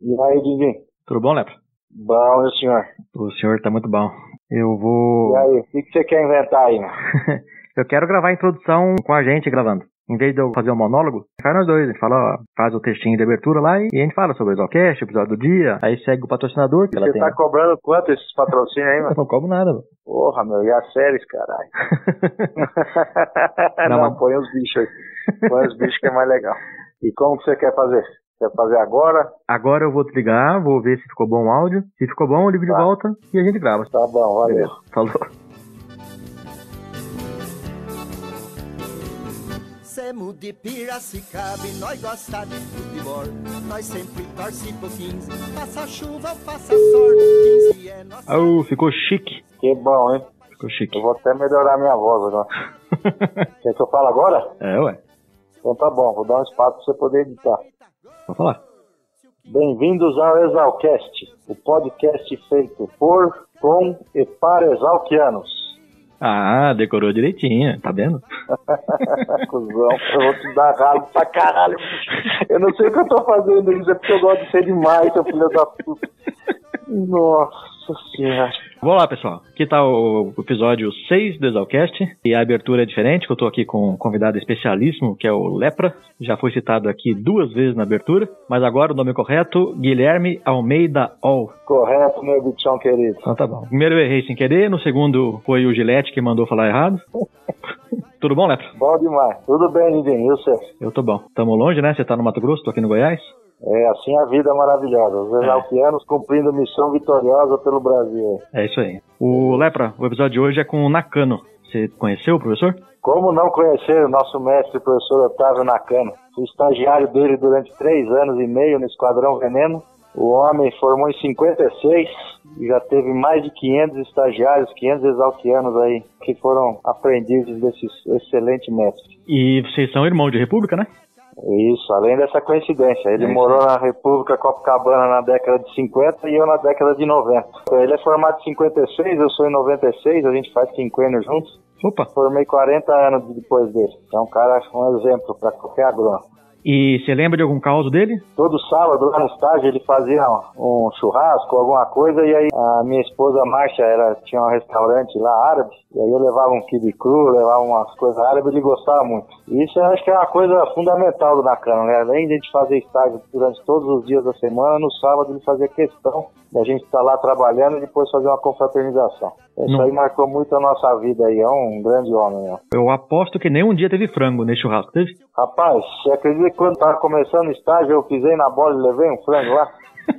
E aí, Didi? Tudo bom, Lepra? Bom, meu senhor? O senhor tá muito bom. Eu vou. E aí, o que, que você quer inventar aí, né? eu quero gravar a introdução com a gente gravando. Em vez de eu fazer um monólogo, faz nós dois. A gente fala, ó, faz o textinho de abertura lá e a gente fala sobre o Exalcast, o episódio do dia. Aí segue o patrocinador. Que Você tem... tá cobrando quanto esses patrocínios aí, Eu mano? não cobro nada, mano. Porra, meu, e as séries, caralho? Não, Não, mas- põe os bichos aí. Põe os bichos que é mais legal. E como que você quer fazer? Quer fazer agora? Agora eu vou te ligar, vou ver se ficou bom o áudio. Se ficou bom, eu ligo de Tá. volta e a gente grava. Tá bom, valeu. Falou. Semo de Piracicaba e nós gosta de futebol. Nós sempre torce pro 15. Faça chuva ou faça sol. 15 é nossa. Oh, ficou chique. Que bom, hein? Ficou chique. Eu vou até melhorar minha voz agora. Quer que eu fale agora? é, ué. Então tá bom, vou dar um espaço pra você poder editar. Vou falar. Bem-vindos ao Exalcast, o podcast feito por, com e para exalquianos. Ah, decorou direitinho, tá vendo? Cusão, eu vou te dar ralo pra caralho. Eu não sei o que eu tô fazendo isso, é porque eu gosto de ser demais, seu filho da puta. Nossa senhora. Vamos lá, pessoal. Aqui tá o episódio 6 do Exalcast. E a abertura é diferente, que eu tô aqui com um convidado especialíssimo, que é o Lepra. Já foi citado aqui duas vezes na abertura. Mas agora o nome correto, Guilherme Almeida All. Correto, meu bichão querido. Então tá bom. Primeiro eu errei sem querer, no segundo foi o Gilete que mandou falar errado. Tudo bom, Lepra? Bom demais. Tudo bem, Nidinho, e você? Eu tô bom. Tamo longe, né? Você tá no Mato Grosso, tô aqui no Goiás. É assim a vida maravilhosa. Os exalquianos cumprindo missão vitoriosa pelo Brasil. É isso aí. O Lepra, o episódio de hoje é com o Nakano. Você conheceu o professor? Como não conhecer o nosso mestre, professor Otávio Nakano? Fui estagiário dele durante três anos e meio no Esquadrão Veneno. O homem formou em 56 e já teve mais de 500 estagiários, 500 exalquianos aí, que foram aprendizes desse excelente mestre. E vocês são irmãos de República, né? Isso, além dessa coincidência. Ele É morou na República Copacabana na década de 50 e eu na década de 90. Ele é formado em 56, eu sou em 96, a gente faz quinquênio juntos. Opa. Formei 40 anos depois dele. Então, um cara, um exemplo para qualquer agrônomo. E você lembra de algum caso dele? Todo sábado lá no estágio ele fazia um churrasco, alguma coisa, e aí a minha esposa Márcia era, tinha um restaurante lá árabe, e aí eu levava um quibe cru, levava umas coisas árabes, ele gostava muito. E isso eu acho que é uma coisa fundamental do Nakano, né? Além de a gente fazer estágio durante todos os dias da semana, no sábado ele fazia questão da gente estar lá trabalhando e depois fazer uma confraternização. Isso Não. aí marcou muito a nossa vida aí, é um grande homem, né? Eu aposto que nem um dia teve frango nesse churrasco, teve? Rapaz, você acredita que quando tava começando o estágio eu pisei na bola e levei um frango lá?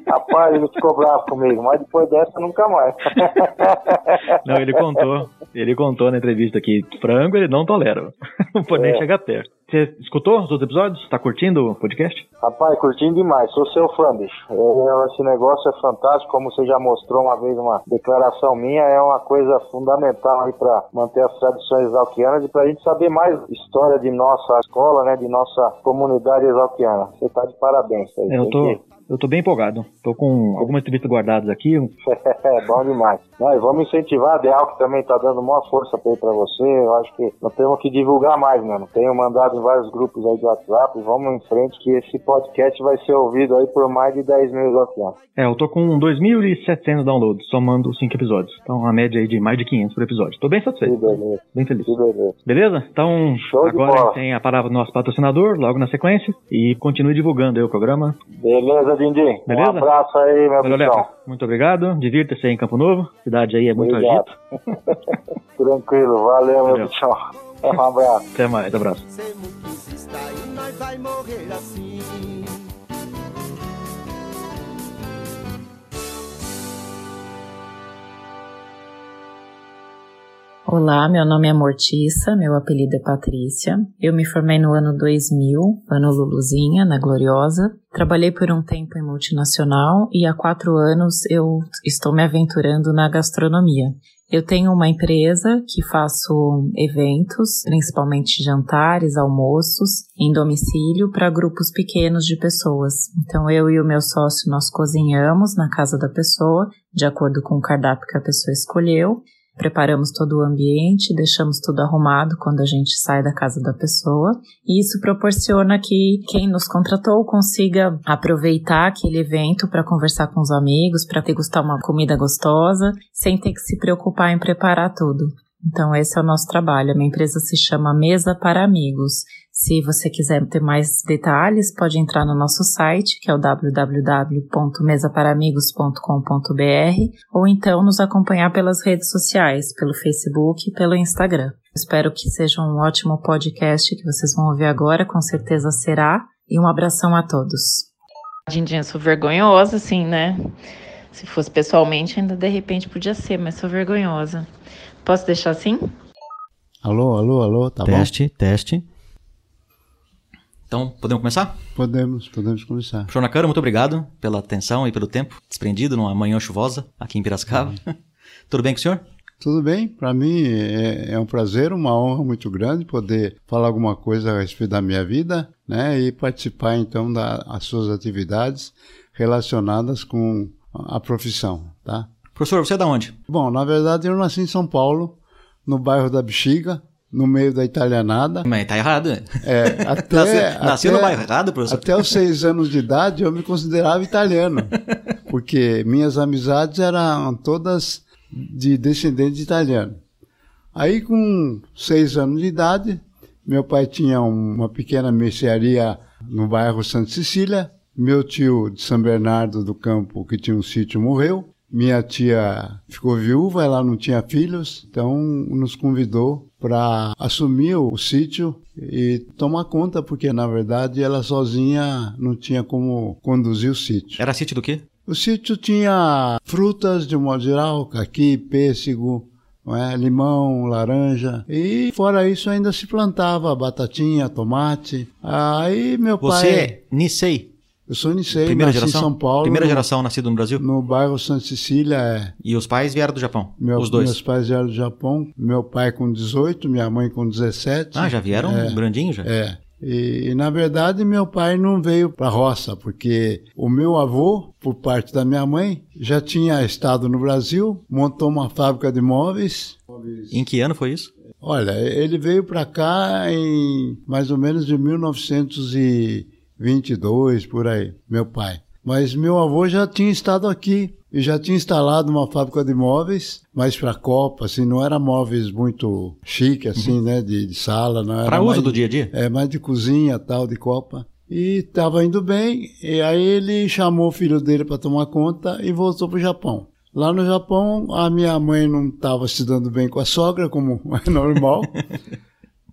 Rapaz, ele ficou bravo comigo, mas depois dessa nunca mais. Não, ele contou. Ele contou na entrevista que frango ele não tolera. Não pode nem É. chegar perto. Você escutou os outros episódios? Tá curtindo o podcast? Rapaz, curtindo demais, sou seu fã, bicho. É, esse negócio é fantástico, como você já mostrou uma vez uma declaração minha, é uma coisa fundamental aí para manter as tradições exalquianas e pra gente saber mais história de nossa escola, né, de nossa comunidade exalquiana. Você tá de parabéns. Aí. É, eu tô, eu tô bem empolgado. Tô com algumas entrevistas guardadas aqui. É bom demais. Não, e vamos incentivar a Deal, que também tá dando maior força pra, aí pra você. Eu acho que nós temos que divulgar mais, mano. Tenho mandado em vários grupos aí do WhatsApp. Vamos em frente, que esse podcast vai ser ouvido aí por mais de 10 mil exalquianos. É, eu tô com 2.700 downloads, somando 5 episódios. Então, a média aí de mais de 500 por episódio. Tô bem Que satisfeito, beleza, bem feliz. que beleza. Beleza? Então, Show de agora tem a palavra do nosso patrocinador, logo na sequência. E continue divulgando aí o programa. Beleza, Dindim? Beleza? Um abraço aí, meu Valeu. Muito obrigado. Divirta-se aí em Campo Novo. Cidade aí é muito Obrigado. agita. Tranquilo, valeu, meu bichão. Um abraço. Até mais, abraço. Olá, meu nome é Mortiça, meu apelido é Patrícia. Eu me formei no ano 2000, ano Luluzinha, na Gloriosa. Trabalhei por um tempo em multinacional e há quatro anos eu estou me aventurando na gastronomia. Eu tenho uma empresa que faço eventos, principalmente jantares, almoços, em domicílio para grupos pequenos de pessoas. Então eu e o meu sócio nós cozinhamos na casa da pessoa, de acordo com o cardápio que a pessoa escolheu preparamos todo o ambiente, deixamos tudo arrumado quando a gente sai da casa da pessoa, e isso proporciona que quem nos contratou consiga aproveitar aquele evento para conversar com os amigos, para degustar uma comida gostosa, sem ter que se preocupar em preparar tudo. Então, esse é o nosso trabalho. A minha empresa se chama Mesa para Amigos. Se você quiser ter mais detalhes, pode entrar no nosso site, que é o www.mesaparaamigos.com.br, ou então nos acompanhar pelas redes sociais, pelo Facebook e pelo Instagram. Espero que seja um ótimo podcast que vocês vão ouvir agora, com certeza será. E um abração a todos. Dindinha, sou vergonhosa, assim, né? Se fosse pessoalmente, ainda de repente podia ser, mas sou vergonhosa. Posso deixar assim? Alô, alô, alô, tá teste, bom? Teste, teste. Então, podemos começar? Podemos, podemos começar. Professor Nakara, muito obrigado pela atenção e pelo tempo desprendido numa manhã chuvosa aqui em Piracicaba. Uhum. Tudo bem com o senhor? Tudo bem, para mim é, é, um prazer, uma honra muito grande poder falar alguma coisa a respeito da minha vida, né, e participar então das suas atividades relacionadas com a profissão, tá? Professor, você é da onde? Bom, na verdade eu nasci em São Paulo, no bairro da Bexiga, no meio da italianada. Mas tá errado, né? É, até, Nasceu no bairro errado, professor? Até os seis anos de idade eu me considerava italiano, porque minhas amizades eram todas de descendentes de italiano. Aí com seis anos de idade, meu pai tinha uma pequena mercearia no bairro Santa Cecília, meu tio de São Bernardo do Campo, que tinha um sítio, morreu. Minha tia ficou viúva, ela não tinha filhos, então nos convidou para assumir o sítio e tomar conta, porque na verdade ela sozinha não tinha como conduzir o sítio. Era sítio do quê? O sítio tinha frutas de um modo geral, caqui, pêssego, é? limão, laranja. E fora isso ainda se plantava batatinha, tomate. Aí meu Você pai. Você é Nisei? Eu sou Nisei, Primeira geração? em São Paulo. Primeira geração nascido no Brasil? No bairro Santa Cecília, é. E os pais vieram do Japão? Meu, os dois? Meus pais vieram do Japão. Meu pai com 18, minha mãe com 17. Ah, já vieram é, grandinho já? É. E, e, na verdade meu pai não veio para a roça, porque o meu avô, por parte da minha mãe, já tinha estado no Brasil, montou uma fábrica de móveis. Em que ano foi isso? Olha, ele veio para cá em mais ou menos de 1900 e 22 por aí, meu pai. Mas meu avô já tinha estado aqui e já tinha instalado uma fábrica de móveis, mais para Copa, assim, não era móveis muito chique, assim, uhum. né, de, de, sala, não era. Para uso do dia a dia? É, mais de cozinha, tal, de Copa. E estava indo bem, e aí ele chamou o filho dele para tomar conta e voltou para o Japão. Lá no Japão, a minha mãe não estava se dando bem com a sogra, como é normal.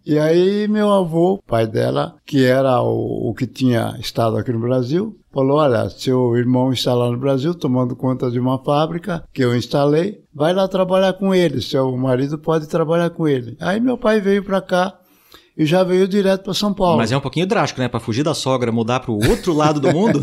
E aí meu avô, pai dela, que era o, o, que tinha estado aqui no Brasil, falou: olha, seu irmão está lá no Brasil tomando conta de uma fábrica que eu instalei, vai lá trabalhar com ele, seu marido pode trabalhar com ele. Aí meu pai veio para cá e já veio direto para São Paulo. Mas é um pouquinho drástico, né? Para fugir da sogra, mudar para o outro lado do mundo.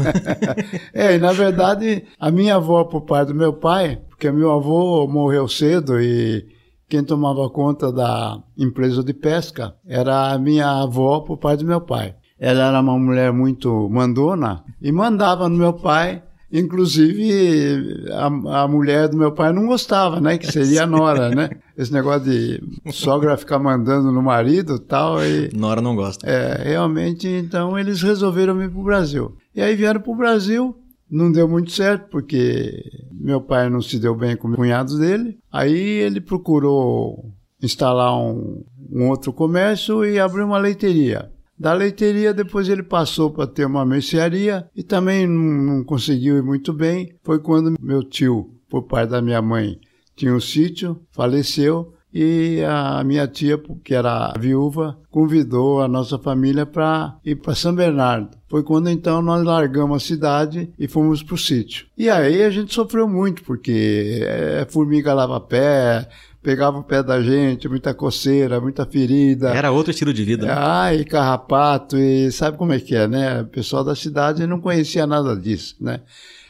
é, e na verdade, a minha avó, por parte do meu pai, porque meu avô morreu cedo e quem tomava conta da empresa de pesca era a minha avó por parte do meu pai. Ela era uma mulher muito mandona e mandava no meu pai. Inclusive, a, a mulher do meu pai não gostava, né? Que seria a nora, né? Esse negócio de sogra ficar mandando no marido tal, e tal. Nora não gosta. É, realmente, então eles resolveram vir para o Brasil. E aí vieram para o Brasil não deu muito certo, porque meu pai não se deu bem com o cunhado dele. Aí ele procurou instalar um, um outro comércio e abrir uma leiteria. Da leiteria, depois ele passou para ter uma mercearia e também não, não conseguiu ir muito bem. Foi quando meu tio, por parte da minha mãe, tinha um sítio, faleceu e a minha tia, que era viúva, convidou a nossa família para ir para São Bernardo. Foi quando então nós largamos a cidade e fomos para o sítio. E aí a gente sofreu muito, porque é, formiga lava pé, pegava o pé da gente, muita coceira, muita ferida. Era outro estilo de vida. Né? Ai, carrapato, e sabe como é que é, né? O pessoal da cidade não conhecia nada disso, né?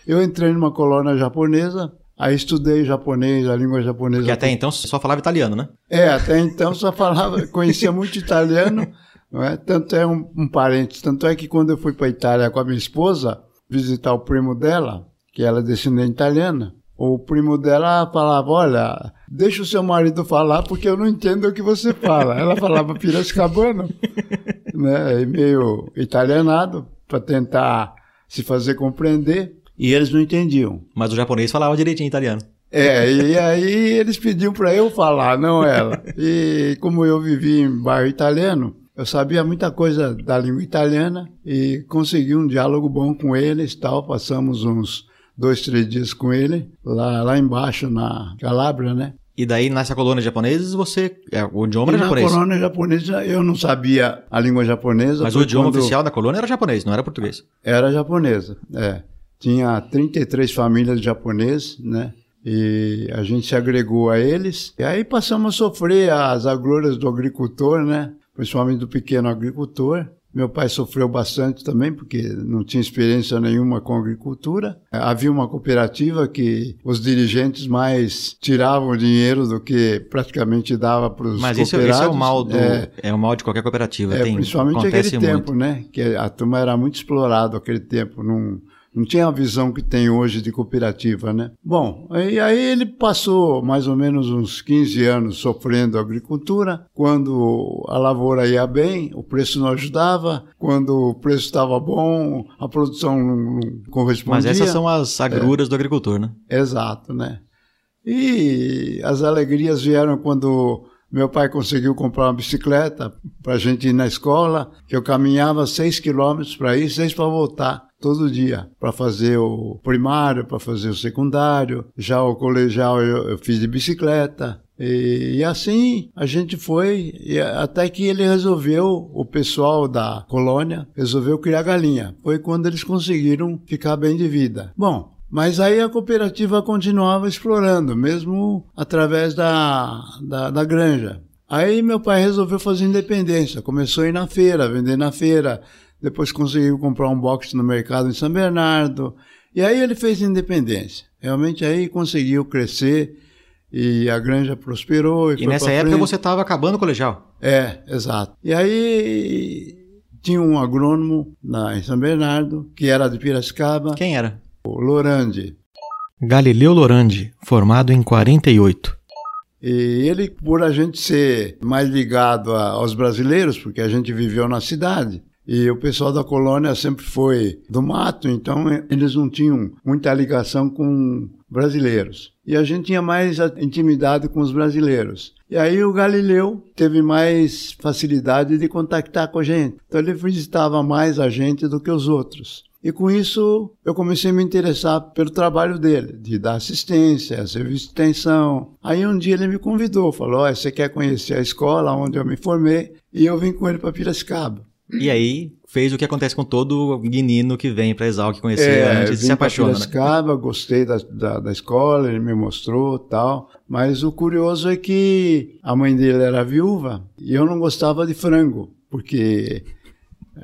Eu entrei numa colônia japonesa, Aí estudei japonês, a língua japonesa. Porque até então só falava italiano, né? É, até então só falava, conhecia muito italiano, não é? Tanto é um, um parente, tanto é que quando eu fui para Itália com a minha esposa visitar o primo dela, que ela é descendente italiana, o primo dela falava: Olha, deixa o seu marido falar porque eu não entendo o que você fala. Ela falava piracicabano, né? Meio italianado, para tentar se fazer compreender. E eles não entendiam. Mas o japonês falava direitinho italiano. É, e aí eles pediam para eu falar, não ela. E como eu vivi em bairro italiano, eu sabia muita coisa da língua italiana e consegui um diálogo bom com eles tal. Passamos uns dois, três dias com ele, lá, lá embaixo na Calabria, né? E daí, nessa colônia japonesa, você. É, o idioma E era na japonês. colônia japonesa eu não sabia a língua japonesa. Mas o idioma quando- oficial da colônia era japonês, não era português. Era japonesa, é. Tinha 33 famílias de japoneses, né? E a gente se agregou a eles. E aí passamos a sofrer as agruras do agricultor, né? Principalmente do pequeno agricultor. Meu pai sofreu bastante também, porque não tinha experiência nenhuma com agricultura. Havia uma cooperativa que os dirigentes mais tiravam dinheiro do que praticamente dava para os Mas esse, cooperados. esse é o mal do. É, É, o mal de qualquer cooperativa. é, tem, principalmente acontece aquele muito. tempo, né? Que a turma era muito explorada aquele tempo. Não tinha a visão que tem hoje de cooperativa, né? Bom, e aí ele passou mais ou menos uns 15 anos sofrendo agricultura. Quando a lavoura ia bem, o preço não ajudava. Quando o preço estava bom, a produção não, correspondia. Mas essas são as agruras do agricultor, né? Exato, né? E as alegrias vieram quando meu pai conseguiu comprar uma bicicleta para a gente ir na escola, que eu caminhava seis quilômetros para ir, seis para voltar, todo dia, para fazer o primário, para fazer o secundário. Já o colegial eu, eu fiz de bicicleta. E, e assim a gente foi, até que ele resolveu, o pessoal da colônia resolveu criar galinha. Foi quando eles conseguiram ficar bem de vida. Bom, mas aí a cooperativa continuava explorando, mesmo através da, da, da granja. Aí meu pai resolveu fazer independência, começou a ir na feira, vender na feira, depois conseguiu comprar um box no mercado em São Bernardo, e aí ele fez independência. Realmente aí conseguiu crescer e a granja prosperou. E, E nessa época frente. você estava acabando o colegial. É, exato. E aí tinha um agrônomo na, em São Bernardo, que era de Piracicaba, Quem era? o Lorandi. Galileu Lorandi, formado em 48. E ele, por a gente ser mais ligado a- aos brasileiros, porque a gente viveu na cidade, e o pessoal da colônia sempre foi do mato, então eles não tinham muita ligação com brasileiros. E a gente tinha mais intimidade com os brasileiros. E aí o Galileu teve mais facilidade de contactar com a gente. Então ele visitava mais a gente do que os outros. E com isso eu comecei a me interessar pelo trabalho dele, de dar assistência, serviço de extensão. Aí um dia ele me convidou, falou: "Olha, você quer conhecer a escola onde eu me formei?" E eu vim com ele para Piracicaba. E aí fez o que acontece com todo menino que vem pra Exalc conhecer antes e É, se apaixona, né? Gostei da, da, da escola, ele me mostrou tal. Mas o curioso é que a mãe dele era viúva e eu não gostava de frango, porque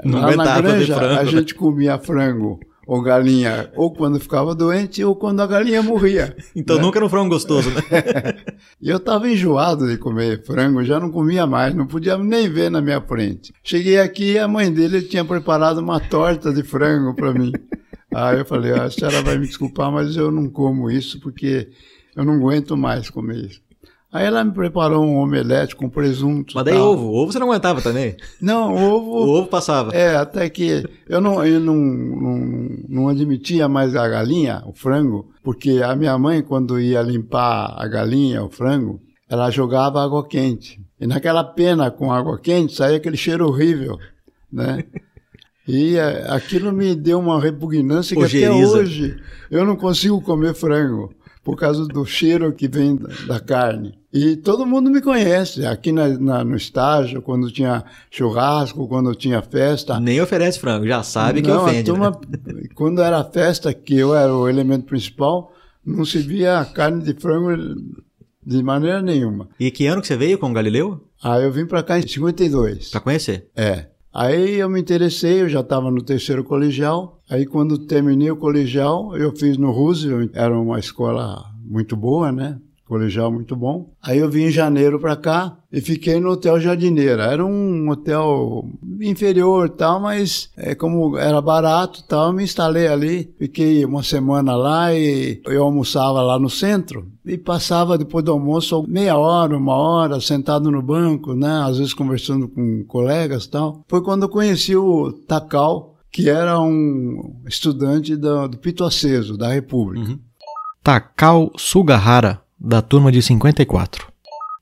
Não lá na granja a né? gente comia frango ou galinha ou quando ficava doente ou quando a galinha morria. Então né? nunca era um frango gostoso, né? E eu estava enjoado de comer frango, já não comia mais, não podia nem ver na minha frente. Cheguei aqui e a mãe dele tinha preparado uma torta de frango para mim. Aí eu falei, ah, a senhora vai me desculpar, mas eu não como isso porque eu não aguento mais comer isso. Aí ela me preparou um omelete com presunto. Mas daí tal. ovo. Ovo você não aguentava também. Não, O ovo. ovo passava. É, até que eu não, eu não, não, não admitia mais a galinha, o frango, porque a minha mãe, quando ia limpar a galinha, o frango, ela jogava água quente. E naquela pena com água quente saía aquele cheiro horrível, né? E eh, aquilo me deu uma repugnância que até Ojeriza. hoje eu não consigo comer frango por causa do cheiro que vem da, carne. E todo mundo me conhece. Aqui na- na- no estágio, quando tinha churrasco, quando tinha festa. Nem oferece frango, já sabe que Não, ofende. a né? turma, quando era festa, que eu era o elemento principal, não se via carne de frango de maneira nenhuma. E que ano que você veio com o Galileu? Aí eu vim para cá em 52. Pra conhecer. É. Aí eu me interessei, eu já estava no terceiro colegial. Aí quando terminei o colegial, eu fiz no Roosevelt, era uma escola muito boa, né? Colegial muito bom. Aí eu vim em janeiro para cá e fiquei no Hotel Jardineira. Era um hotel inferior tal, mas é, como era barato tal, eu me instalei ali. Fiquei uma semana lá e eu almoçava lá no centro e passava depois do almoço meia hora, uma hora, sentado no banco, né? Às vezes conversando com colegas tal. Foi quando eu conheci o Takal, que era um estudante do, do Pito Aceso, da República. Uhum. Takao Sugahara, da turma de 54.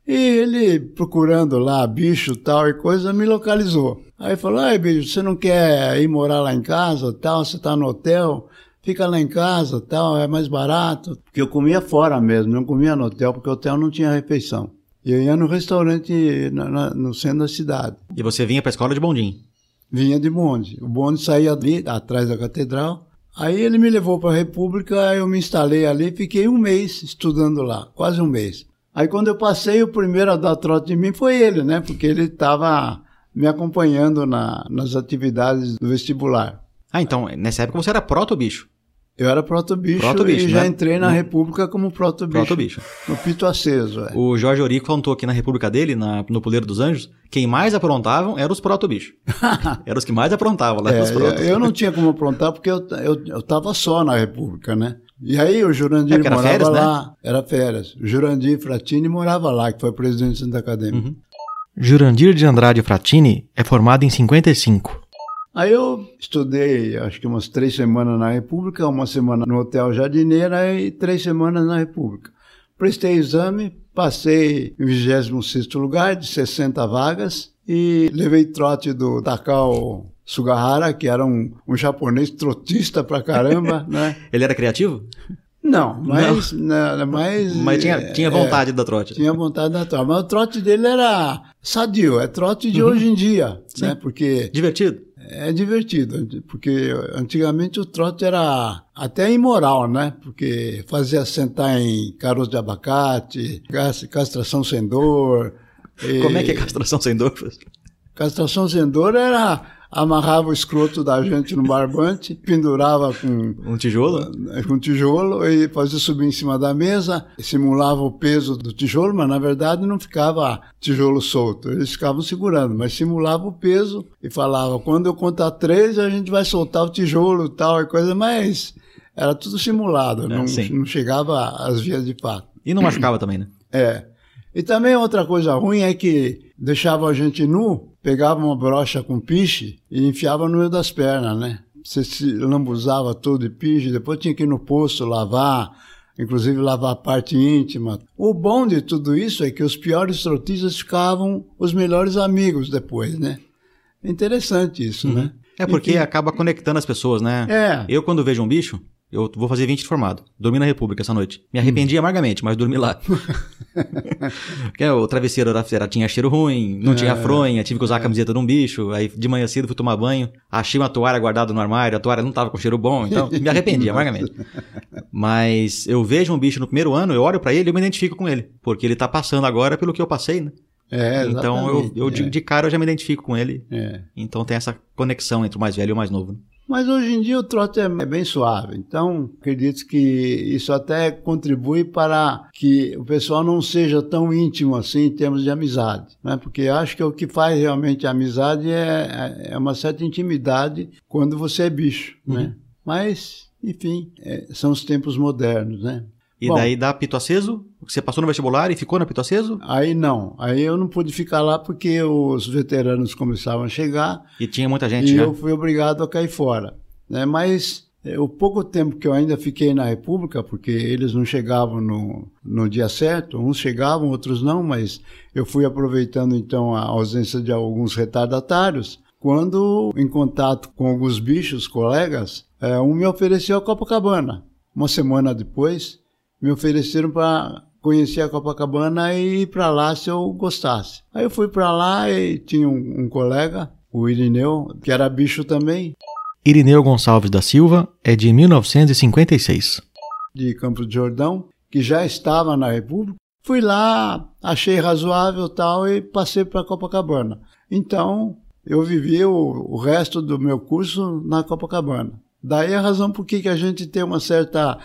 E ele, procurando lá bicho tal e coisa, me localizou. Aí falou, ai bicho, você não quer ir morar lá em casa tal, você tá no hotel, fica lá em casa tal, é mais barato. Porque eu comia fora mesmo, não comia no hotel, porque o hotel não tinha refeição. E eu ia no restaurante na, na, no centro da cidade. E você vinha para a escola de bondinho? Vinha de bonde. O bonde saía ali, atrás da catedral. Aí ele me levou para a República, eu me instalei ali, fiquei um mês estudando lá, quase um mês. Aí quando eu passei, o primeiro a dar trote de mim foi ele, né? Porque ele estava me acompanhando na, nas atividades do vestibular. Ah, então nessa época você era proto-bicho. Eu era proto-bicho proto e já né? entrei na República como proto-bicho. Proto-bicho. No Pito Aceso, é. O Jorge Orico contou aqui na República dele, na, no Puleiro dos Anjos, quem mais aprontavam eram os proto-bichos. eram os que mais aprontavam lá é, protos. Eu, eu não tinha como aprontar porque eu, eu, eu tava só na República, né? E aí o Jurandir é, morava férias, lá. Né? Era férias. O Jurandir Fratini morava lá, que foi presidente do Centro Acadêmico. Uhum. Jurandir de Andrade Fratini é formado em 55. Aí eu estudei, acho que umas três semanas na República, uma semana no Hotel Jardineira e três semanas na República. Prestei exame, passei em 26 lugar, de 60 vagas, e levei trote do Takao Sugahara, que era um, um japonês trotista pra caramba, né? Ele era criativo? Não, mas. Não. Não, mas, mas tinha, tinha vontade é, da trote. Tinha vontade da trote. Mas o trote dele era sadio, é trote de uhum. hoje em dia. Sim. Né? Porque. Divertido. É divertido, porque antigamente o trote era até imoral, né? Porque fazia sentar em caroço de abacate, castração sem dor. Como é que é castração sem dor? Castração sem dor era amarrava o escroto da gente no barbante, pendurava com um tijolo, com um tijolo e fazia subir em cima da mesa, simulava o peso do tijolo, mas na verdade não ficava tijolo solto, eles ficavam segurando, mas simulava o peso e falava: quando eu contar três a gente vai soltar o tijolo, tal e coisa, mas era tudo simulado, é, não, não chegava às vias de fato. E não machucava também, né? É. E também outra coisa ruim é que deixava a gente nu, pegava uma brocha com piche e enfiava no meio das pernas, né? Você se lambuzava todo de piche, depois tinha que ir no posto lavar, inclusive lavar a parte íntima. O bom de tudo isso é que os piores trotistas ficavam os melhores amigos depois, né? Interessante isso, uhum. né? É porque acaba conectando as pessoas, né? É. Eu, quando vejo um bicho, eu vou fazer 20 de formado. Dormi na República essa noite. Me arrependi hum. amargamente, mas dormi lá. Porque o travesseiro era, era, tinha cheiro ruim, não é, tinha fronha, tive que usar a camiseta de um bicho. Aí de manhã cedo fui tomar banho, achei uma toalha guardada no armário, a toalha não tava com cheiro bom, então me arrependi amargamente. Mas eu vejo um bicho no primeiro ano, eu olho para ele e eu me identifico com ele. Porque ele tá passando agora pelo que eu passei, né? É, então eu, eu é. de, de, cara eu já me identifico com ele. É. Então tem essa conexão entre o mais velho e o mais novo. Né? Mas hoje em dia o trote é bem suave, então acredito que isso até contribui para que o pessoal não seja tão íntimo assim em termos de amizade, né? porque acho que o que faz realmente a amizade é, é uma certa intimidade quando você é bicho, uhum. né? Mas, enfim, é, são os tempos modernos, né? E Bom, daí da Pito Aceso, você passou no vestibular e ficou na Pito Aceso? Aí não, aí eu não pude ficar lá porque os veteranos começavam a chegar. E tinha muita gente, e né? eu fui obrigado a cair fora. Né? Mas é, o pouco tempo que eu ainda fiquei na República, porque eles não chegavam no, no dia certo, uns chegavam, outros não, mas eu fui aproveitando então a ausência de alguns retardatários. Quando, em contato com alguns bichos, colegas, é, um me ofereceu a Copacabana. Uma semana depois, me ofereceram para conhecer a Copacabana e ir para lá se eu gostasse. Aí eu fui para lá e tinha um, um, colega, o Irineu, que era bicho também. Irineu Gonçalves da Silva é de 1956. De Campos de Jordão, que já estava na República. Fui lá, achei razoável tal e passei para Copacabana. Então, eu vivi o, o resto do meu curso na Copacabana. Daí a razão por que a gente tem uma certa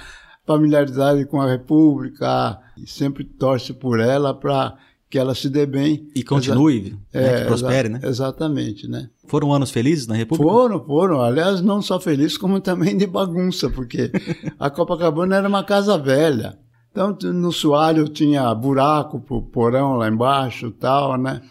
familiaridade com a República e sempre torce por ela para que ela se dê bem. E continue, Exa né, que prospere, exa né? Exatamente, né? Foram anos felizes na República? Foram, foram. Aliás, não só felizes, como também de bagunça, porque a Copacabana era uma casa velha. Então, no soalho tinha buraco pro porão lá embaixo tal, né?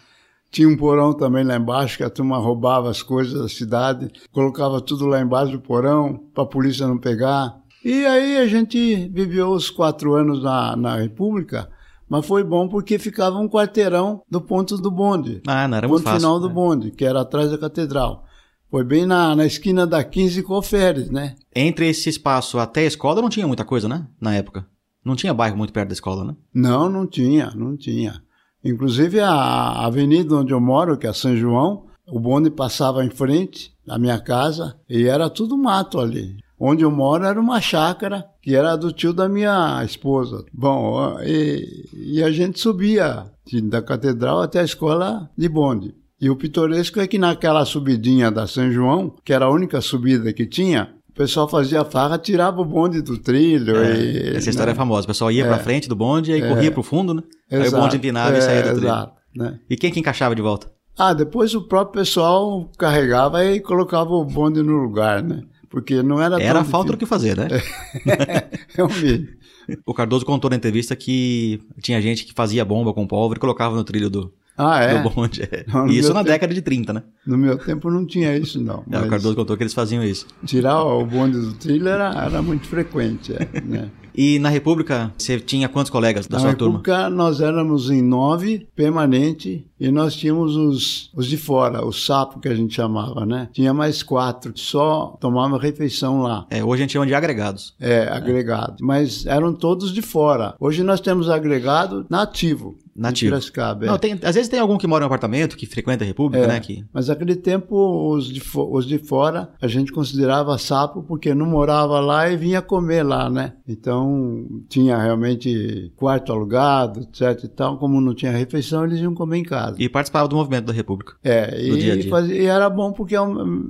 Tinha um porão também lá embaixo que a turma roubava as coisas da cidade, colocava tudo lá embaixo do porão para a polícia não pegar. E aí a gente viveu os quatro anos na, na República, mas foi bom porque ficava um quarteirão do ponto do bonde. Ah, não era muito ponto fácil. final do né? bonde, que era atrás da catedral. Foi bem na, na esquina da 15 com Alferes, né? Entre esse espaço até a escola não tinha muita coisa, né? Na época. Não tinha bairro muito perto da escola, né? Não, não tinha, não tinha. Inclusive a avenida onde eu moro, que é São João, o bonde passava em frente da minha casa e era tudo mato ali. Onde eu moro era uma chácara que era do tio da minha esposa. Bom, e, e a gente subia da catedral até a escola de bonde. E o pitoresco é que naquela subidinha da São João, que era a única subida que tinha, o pessoal fazia farra, tirava o bonde do trilho. e, Essa história é né? famosa. O pessoal ia pra frente do bonde e aí corria pro fundo, né? Aí o bonde empinava e é, saía do trilho. Exato, né? E quem que encaixava de volta? Ah, depois o próprio pessoal carregava e colocava o bonde no lugar, né? Porque não era Era falta do que fazer, né? Realmente. O Cardoso contou na entrevista que tinha gente que fazia bomba com pólvora e colocava no trilho do, Ah, é? do bonde. é. Não, Isso na tempo- década de 30, né? No meu tempo não tinha isso, não. É, o Cardoso contou que eles faziam isso. tirar o bonde do trilho era, era muito frequente, é, né? E na República, você tinha quantos colegas da Na sua turma? República, nós éramos em nove, permanente, e nós tínhamos os, os de fora, o sapo que a gente chamava, né? Tinha mais quatro, só tomava refeição lá. É, hoje a gente chama de agregados. É, agregado. Mas eram todos de fora. Hoje nós temos agregado nativo. Nativo. Piracicaba, é. Não, tem, às vezes tem algum que mora em um apartamento, que frequenta a República, É. né? Que... Mas naquele tempo, os de, fo- os de fora, a gente considerava sapo porque não morava lá e vinha comer lá, né? Então, tinha realmente quarto alugado, etc e tal. Como não tinha refeição, eles iam comer em casa. E participava do movimento da República. É, e, dia dia. fazia- e era bom porque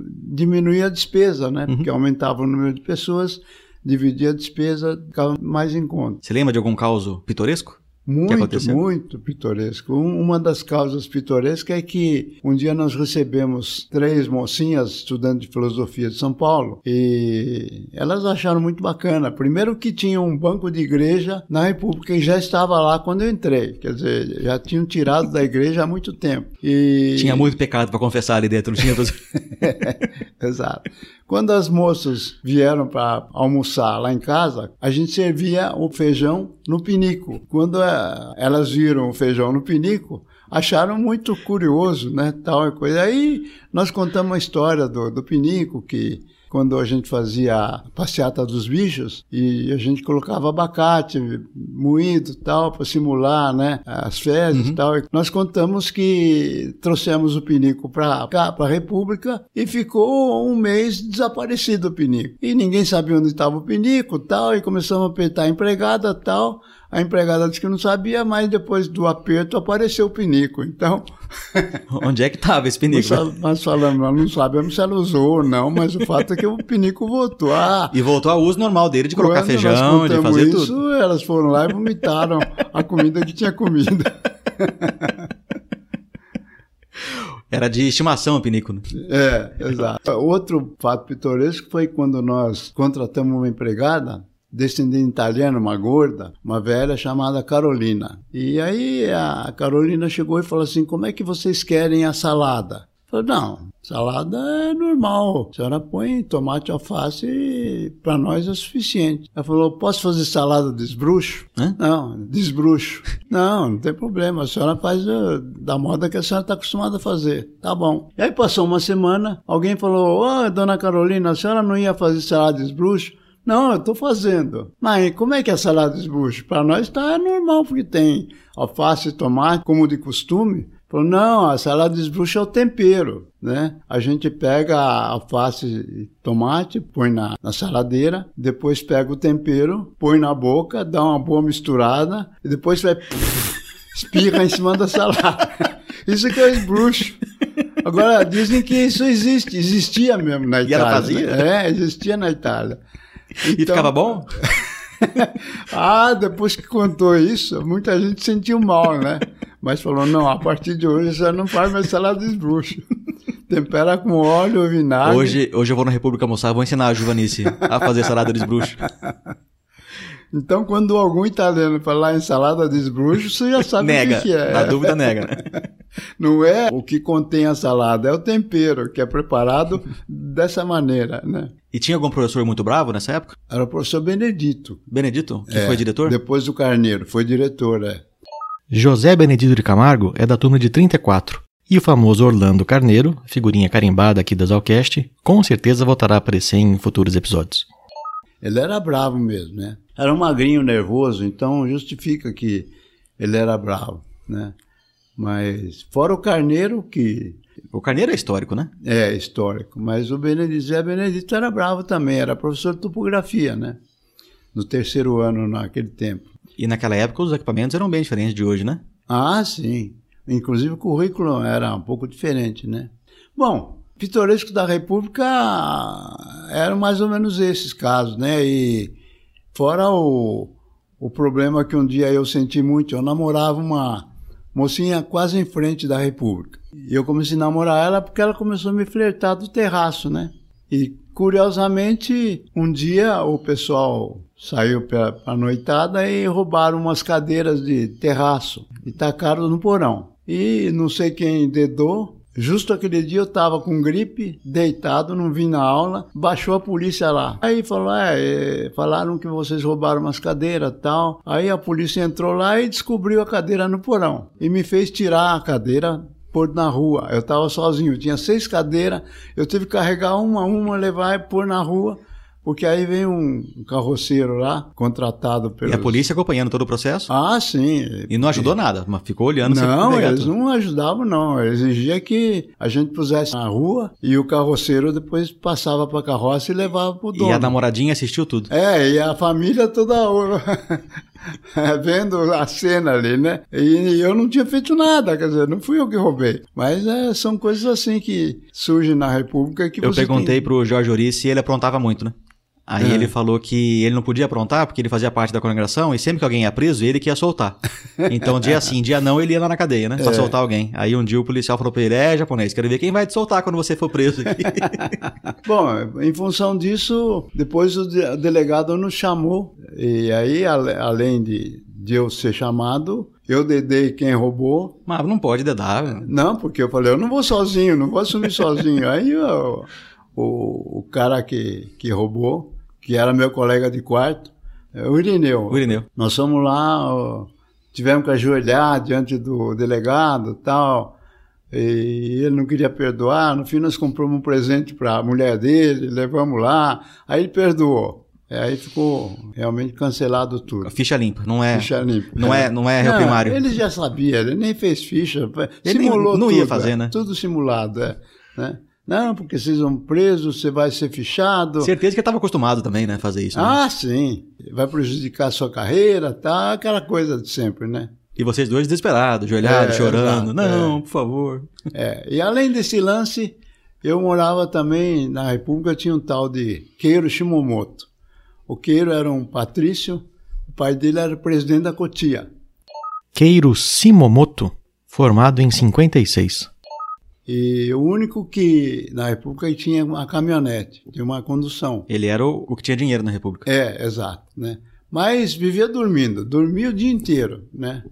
diminuía a despesa, né? Uhum. Porque aumentava o número de pessoas, dividia a despesa, ficava mais em conta. Você lembra de algum caos pitoresco? Muito, muito pitoresco. Um- uma das causas pitorescas é que um dia nós recebemos três mocinhas estudantes de filosofia de São Paulo e elas acharam muito bacana. Primeiro que tinha um banco de igreja na República e já estava lá quando eu entrei. Quer dizer, já tinham tirado da igreja há muito tempo. E... Tinha muito pecado pra confessar ali dentro, não tinha? Exato. Quando as moças vieram para almoçar lá em casa, a gente servia o feijão no pinico. Quando eh, elas viram o feijão no pinico, acharam muito curioso, né? Tal coisa. Aí nós contamos a história do, do pinico, que quando a gente fazia a passeata dos bichos e a gente colocava abacate moído tal para simular, né, as fezes e tal. E Nós contamos que trouxemos o pinico para cá, para a República e ficou um mês desaparecido o pinico. E ninguém sabia onde estava o pinico, tal, e começamos a apertar a empregada, tal. A empregada disse que não sabia, mas depois do aperto apareceu o pinico. Então, Onde é que tava esse pinico? nós falamos, nós não sabemos se ela usou ou não, mas o fato é que o pinico voltou. Ah, E voltou ao uso normal dele de colocar feijão, de fazer isso, tudo. elas foram lá e vomitaram a comida que tinha comido. Era de estimação o pinico. né? É, exato. Outro fato pitoresco foi quando nós contratamos uma empregada, descendente italiana, uma gorda, uma velha chamada Carolina. E aí a Carolina chegou e falou assim: como é que vocês querem a salada? Falei, não, salada é normal. A senhora põe tomate, alface e para nós é suficiente. Ela falou, posso fazer salada de esbruxo? Hã? Não, desbruxo. Não, não tem problema. A senhora faz eh, da moda que a senhora está acostumada a fazer. Tá bom. E aí passou uma semana, alguém falou: Ô, dona Carolina, a senhora não ia fazer salada de esbruxo? Não, eu estou fazendo. Mas como é que é a salada de esbruxo? Para nós está normal, porque tem alface e tomate, como de costume. Falou, não, a salada de esbruxo é o tempero, né? A gente pega a alface e tomate, põe na, na saladeira, depois pega o tempero, põe na boca, dá uma boa misturada, e depois vai espirra em cima da salada. Isso que é o esbruxo. Agora, dizem que isso existe, existia mesmo na E Itália. ela fazia? né? É, existia na Itália. E Então- ficava bom? ah, depois que contou isso, muita gente sentiu mal, né? Mas falou, não, a partir de hoje você não faz mais salada de esbruxo. Tempera com óleo, vinagre. Hoje, hoje eu vou na República almoçar, vou ensinar a Juvanice a fazer salada de esbruxo. Então, quando algum italiano falar em salada de esbruxo, você já sabe nega. o que, que é. Na dúvida, nega. Né? Não é o que contém a salada, é o tempero que é preparado dessa maneira, né? E tinha algum professor muito bravo nessa época? Era o professor Benedito. Benedito, que É, foi diretor? Depois do Carneiro, foi diretor, é. José Benedito de Camargo é da turma de 34. E o famoso Orlando Carneiro, figurinha carimbada aqui da Zalcast, com certeza voltará a aparecer em futuros episódios. Ele era bravo mesmo, né? Era um magrinho nervoso, então justifica que ele era bravo, né? Mas fora o Carneiro, que O Carneiro é histórico, né? é histórico, mas o Benedito, Zé Benedito era bravo também, era professor de topografia, né? No terceiro ano naquele tempo. E naquela época os equipamentos eram bem diferentes de hoje, né? Ah, sim. Inclusive o currículo era um pouco diferente, né? Bom, pitoresco da República eram mais ou menos esses casos, né? E fora o, o problema que um dia eu senti muito, eu namorava uma mocinha quase em frente da República. E eu comecei a namorar ela porque ela começou a me flertar do terraço, né? E curiosamente, um dia o pessoal saiu para a noitada e roubaram umas cadeiras de terraço e tacaram no porão. E não sei quem dedou. Justo aquele dia eu estava com gripe, deitado, não vim na aula, baixou a polícia lá. Aí falou, é, é, falaram que vocês roubaram umas cadeiras tal. Aí a polícia entrou lá e descobriu a cadeira no porão. E me fez tirar a cadeira pôr na rua. Eu estava sozinho, tinha seis cadeiras, eu tive que carregar uma a uma, levar e pôr na rua, porque aí vem um carroceiro lá, contratado pelo. E a polícia acompanhando todo o processo? Ah, sim. E não ajudou nada, mas ficou olhando. Não, eles tudo. não ajudavam, não. Exigia que a gente pusesse na rua e o carroceiro depois passava para a carroça e levava para o dono. E a namoradinha assistiu tudo. É, e a família toda hora vendo a cena ali, né? E eu não tinha feito nada, quer dizer, não fui eu que roubei. Mas é, são coisas assim que surgem na República que Eu perguntei tem... pro Jorge Ori se ele aprontava muito, né? Aí É. ele falou que ele não podia aprontar porque ele fazia parte da congregação e sempre que alguém ia preso, ele que ia soltar. Então, dia sim, dia não, ele ia lá na cadeia, né? Pra É. soltar alguém. Aí um dia o policial falou pra ele: É, japonês, quero ver quem vai te soltar quando você for preso aqui. Bom, em função disso, depois o de- o delegado nos chamou. E aí, além de, de eu ser chamado, eu dedei quem roubou. Mas não pode dedar. velho. Não, porque eu falei, eu não vou sozinho, não vou assumir sozinho. Aí o, o, o cara que, que roubou, que era meu colega de quarto, é o Irineu. O Irineu. Nós fomos lá, tivemos que ajoelhar diante do delegado e tal. E ele não queria perdoar. No fim, nós compramos um presente para a mulher dele, levamos lá. Aí ele perdoou. É, Aí ficou realmente cancelado tudo. Ficha limpa, não é. Ficha limpa. Não é, não é réu Não, primário. Ele já sabia, ele nem fez ficha. Ele nem- simulou não tudo. ia fazer, é, né? Tudo simulado, é. Né? Não, porque vocês vão presos, você vai ser fichado. Certeza que ele tava acostumado também, né? Fazer isso. né? Ah, sim. Vai prejudicar a sua carreira, tá? Aquela coisa de sempre, né? E vocês dois desesperados, ajoelhados, É, chorando. exato, não, é. por favor. É, e além desse lance, eu morava também na República, tinha um tal de Keiro Shimomoto. O Keiro era um patrício, o pai dele era presidente da Cotia. Keiro Shimomoto, formado em 56. E o único que na República tinha uma caminhonete, tinha uma condução. Ele era o, o que tinha dinheiro na República. É, exato, né? Mas vivia dormindo, dormia o dia inteiro, né?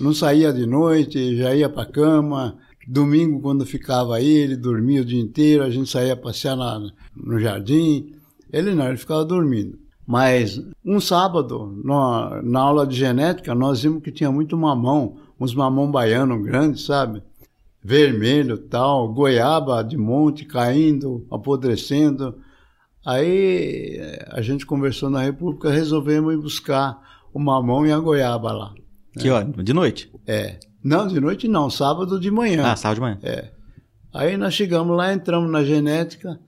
Não saía de noite, já ia para cama. Domingo, quando ficava aí, ele dormia o dia inteiro, a gente saía passear na, no jardim. Ele não, ele ficava dormindo. Mas um sábado, na, na aula de genética, nós vimos que tinha muito mamão, uns mamão baiano grandes, sabe? Vermelho tal, goiaba de monte caindo, apodrecendo. Aí eh, a gente conversou na República, resolvemos ir buscar o mamão e a goiaba lá. Que hora? De noite. É. Não, de noite não, sábado de manhã. Ah, sábado de manhã. É. Aí nós chegamos lá, entramos na genética,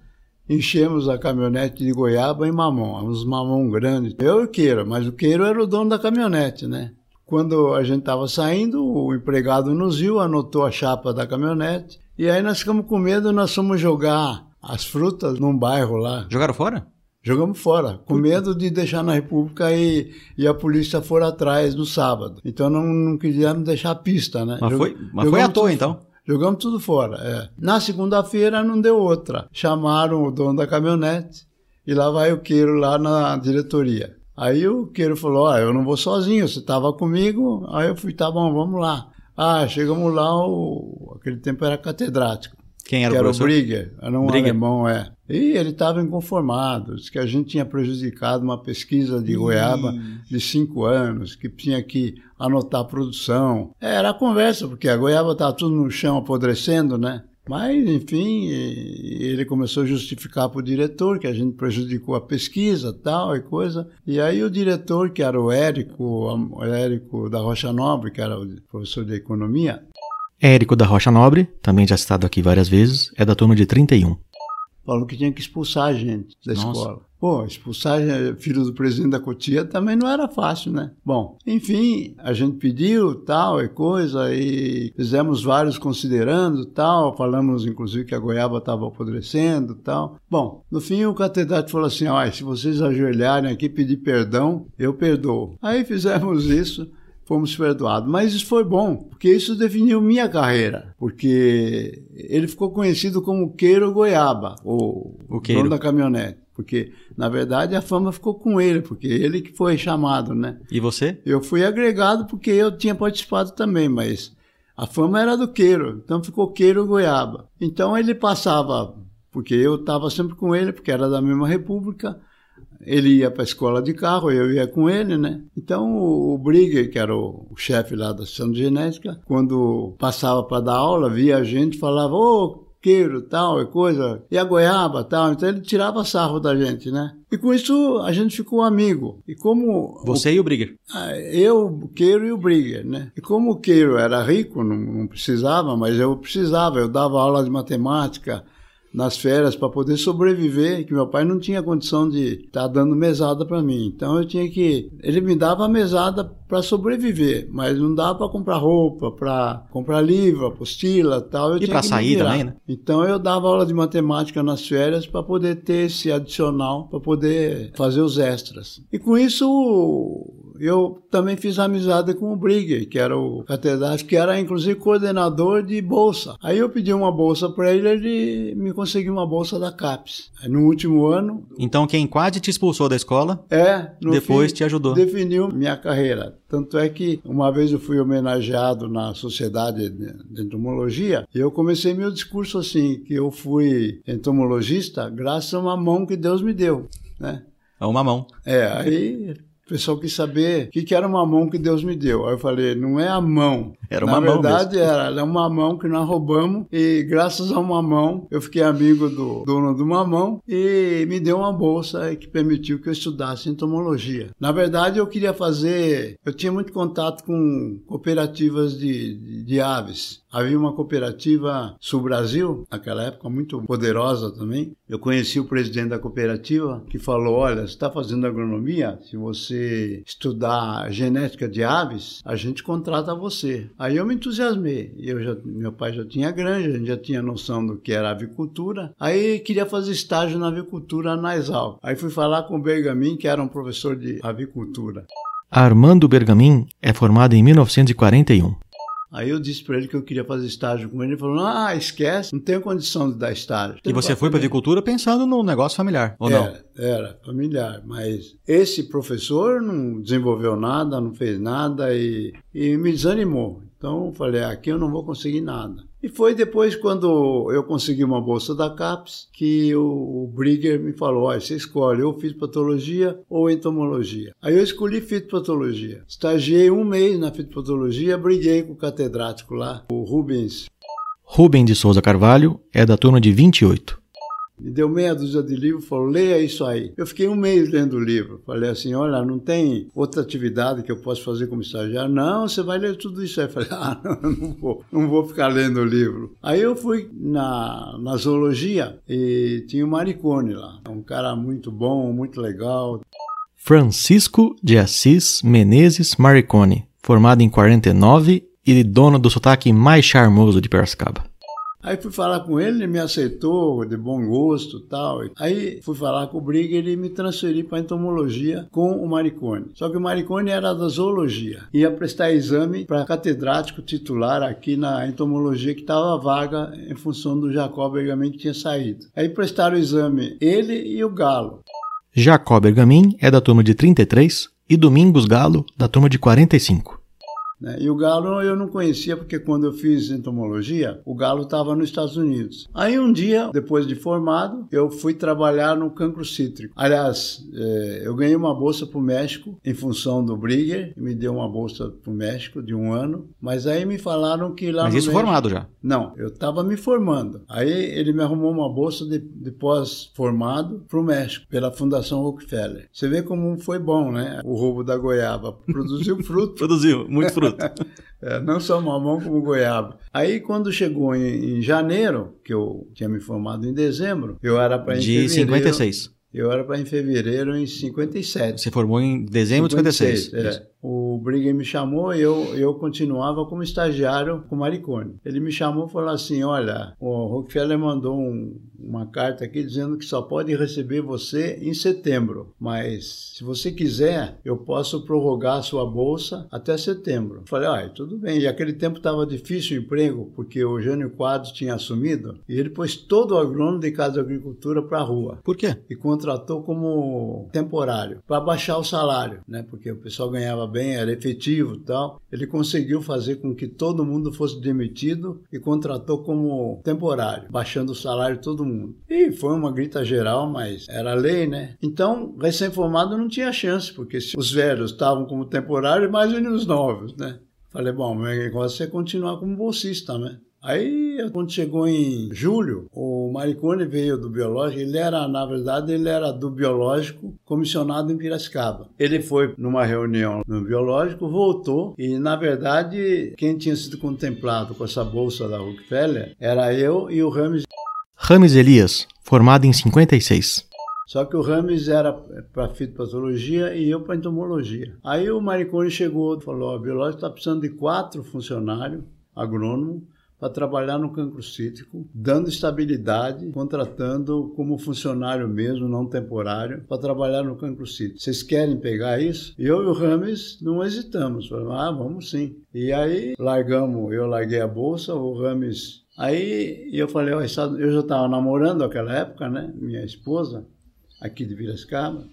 enchemos a caminhonete de goiaba e mamão, uns mamão grandes. Eu e o Queiro, mas o Queiro era o dono da caminhonete, né? Quando a gente estava saindo, o empregado nos viu, anotou a chapa da caminhonete, e aí nós ficamos com medo, nós fomos jogar as frutas num bairro lá. Jogaram fora? Jogamos fora, com medo de deixar na República e, e a polícia for atrás no sábado. Então não, não quisemos deixar pista, né? Mas Jog- foi, mas foi à toa, tudo- então. Jogamos tudo fora. é. Na segunda-feira não deu outra. Chamaram o dono da caminhonete e lá vai o Queiro lá na diretoria. Aí o Queiro falou: Ah, eu não vou sozinho, você estava comigo. Aí eu fui: Tá bom, vamos lá. Ah, chegamos lá, o... aquele tempo era catedrático. Quem era que o era o professor? Brigger, era um Brigger. alemão, é. E ele estava inconformado, disse que a gente tinha prejudicado uma pesquisa de goiaba de cinco anos, que tinha que anotar a produção. É, Era a conversa, porque a goiaba estava tudo no chão apodrecendo, né? Mas, enfim, ele começou a justificar para o diretor que a gente prejudicou a pesquisa tal e coisa. E aí o diretor, que era o Érico, o Érico da Rocha Nobre, que era o professor de economia, Érico da Rocha Nobre, também já citado aqui várias vezes, é da turma de 31. falou que tinha que expulsar a gente da Nossa. escola. Pô, expulsar eh, filho do presidente da Cotia também não era fácil, né? Bom, enfim, a gente pediu tal e coisa e fizemos vários considerando tal, falamos inclusive que a goiaba estava apodrecendo tal. Bom, no fim o catedrático falou assim, ó, se vocês ajoelharem aqui pedir perdão, eu perdoo. Aí fizemos isso fomos perdoados. Mas isso foi bom, porque isso definiu minha carreira. Porque ele ficou conhecido como Queiro Goiaba, o, O Queiro. dono da caminhonete. Porque, na verdade, a fama ficou com ele, porque ele que foi chamado, né? E você? Eu fui agregado porque eu tinha participado também, mas a fama era do Queiro, então ficou Queiro Goiaba. Então ele passava, porque eu estava sempre com ele, porque era da mesma república, ele ia para a escola de carro, eu ia com ele, né? Então o, Brigger, que era o, o chefe lá da de Genética, quando passava para dar aula, via a gente falava, ô, queiro, tal, e coisa, e a goiaba, tal. Então ele tirava sarro da gente, né? E com isso a gente ficou amigo. E como Você e o Brigger. ah, Eu, o Queiro e o Brigger, né? E como o Queiro era rico, não, não precisava, mas eu precisava, eu dava aula de matemática nas férias para poder sobreviver, que meu pai não tinha condição de estar dando mesada para mim. Então eu tinha que. Ele me dava mesada para sobreviver, mas não dava para comprar roupa, para comprar livro, apostila tal. Eu E me sair também, né? Então eu dava aula de matemática nas férias para poder ter esse adicional, para poder fazer os extras. E com isso eu também fiz amizade com o Brigger, que era o catedrático, que era inclusive coordenador de bolsa. Aí eu pedi uma bolsa para ele, ele me conseguiu uma bolsa da CAPES. Aí no último ano, Então quem quase te expulsou da escola, é, depois fim, te ajudou. definiu minha carreira. Tanto é que uma vez eu fui homenageado na Sociedade de Entomologia e eu comecei meu discurso assim, que eu fui entomologista graças a uma mão que Deus me deu, né? É uma mão. É, aí pessoal quis saber o que, que era uma mão que Deus me deu. Aí eu falei, não é a mão. Era Na uma mão verdade, era, era uma mão que nós roubamos e graças a uma mão eu fiquei amigo do dono de uma mão e me deu uma bolsa que permitiu que eu estudasse entomologia. Na verdade, eu queria fazer... Eu tinha muito contato com cooperativas de, de, de aves. Havia uma cooperativa Sul Brasil, naquela época muito poderosa também. Eu conheci o presidente da cooperativa que falou: Olha, você está fazendo agronomia? Se você estudar genética de aves, a gente contrata você. Aí eu me entusiasmei. Eu já, meu pai já tinha granja, a gente já tinha noção do que era avicultura. Aí queria fazer estágio na avicultura na Exal. Aí fui falar com o Bergamin, que era um professor de avicultura. Armando Bergamin é formado em 1941. Aí eu disse para ele que eu queria fazer estágio com ele. Ele falou: Ah, esquece, não tenho condição de dar estágio. E você foi para avicultura pensando no negócio familiar, ou não? Era, era familiar, mas esse professor não desenvolveu nada, não fez nada e, e me desanimou. Então eu falei, aqui eu não vou conseguir nada. E foi depois, quando eu consegui uma bolsa da CAPES, que o, o Brigger me falou: olha, você escolhe ou fitopatologia ou entomologia. Aí eu escolhi fitopatologia. Estagiei um mês na fitopatologia, briguei com o catedrático lá, o Rubens. Rubem de Souza Carvalho é da turma de 28. Me deu meia dúzia de livro, falou, leia isso aí. Eu fiquei um mês lendo o livro. Falei assim, olha, não tem outra atividade que eu possa fazer como estagiário? Não, você vai ler tudo isso aí. Falei, ah, não, não vou, não vou ficar lendo o livro. Aí eu fui na, na zoologia e tinha o Maricone lá. Um cara muito bom, muito legal. Francisco de Assis Menezes Maricone, formado em 49 e dono do sotaque mais charmoso de Piracicaba. Aí fui falar com ele, ele me aceitou de bom gosto tal. Aí fui falar com o Brigger e ele me transferiu para entomologia com o Maricone. Só que o Maricone era da zoologia. Ia prestar exame para catedrático titular aqui na entomologia que estava vaga em função do Jacob Bergamin que tinha saído. Aí prestaram o exame ele e o Galo. Jacob Bergamin é da turma de 33 e Domingos Galo da turma de 45. Né? E o galo eu não conhecia porque quando eu fiz entomologia, o galo estava nos Estados Unidos. Aí um dia, depois de formado, eu fui trabalhar no cancro cítrico. Aliás, é, eu ganhei uma bolsa para o México em função do Brigger, me deu uma bolsa para o México de um ano, mas aí me falaram que lá Mas no isso México... formado já? Não, eu estava me formando. Aí ele me arrumou uma bolsa de, de pós-formado para o México, pela Fundação Rockefeller. Você vê como foi bom, né? O roubo da goiaba. Produziu fruto. Produziu, muito fruto. É, não só mamão como goiaba. Aí quando chegou em, em, janeiro, que eu tinha me formado em dezembro, eu era para De 56. Eu era para em fevereiro em 57. Você formou em dezembro de 56. 56 é. O Brigger me chamou e eu, eu continuava como estagiário com o Maricone. Ele me chamou e falou assim: Olha, o Rockefeller mandou um, uma carta aqui dizendo que só pode receber você em setembro, mas se você quiser, eu posso prorrogar a sua bolsa até setembro. Eu falei: Ah, tudo bem. E aquele tempo estava difícil o emprego, porque o Jânio Quadros tinha assumido e ele pôs todo o agrônomo de Casa de Agricultura para a rua. Por quê? E contratou como temporário, para baixar o salário, né? Porque o pessoal ganhava bem, era efetivo tal. Ele conseguiu fazer com que todo mundo fosse demitido e contratou como temporário, baixando o salário de todo mundo. E foi uma grita geral, mas era lei, né? Então, recém-formado não tinha chance, porque os velhos estavam como temporário, imagine os novos, né? Falei, bom, meu negócio é continuar como bolsista, né? Aí, quando chegou em julho, o Maricone veio do biológico. Ele era, na verdade, ele era do biológico comissionado em Piracicaba. Ele foi numa reunião no biológico, voltou e, na verdade, quem tinha sido contemplado com essa bolsa da Rockefeller era eu e o Rames. Rames Elias, formado em 56. Só que o Rames era para fitopatologia e eu para entomologia. Aí o Maricone chegou e falou: o biológico está precisando de quatro funcionários agrônomos para trabalhar no cancro cítrico, dando estabilidade, contratando como funcionário mesmo, não temporário, para trabalhar no cancro cítrico. Vocês querem pegar isso? Eu e o Rames não hesitamos. Falamos, ah, vamos sim. E aí largamos, eu larguei a bolsa, o Rames. Aí eu falei, eu já estava namorando naquela época, né? Minha esposa, aqui de Piracicaba.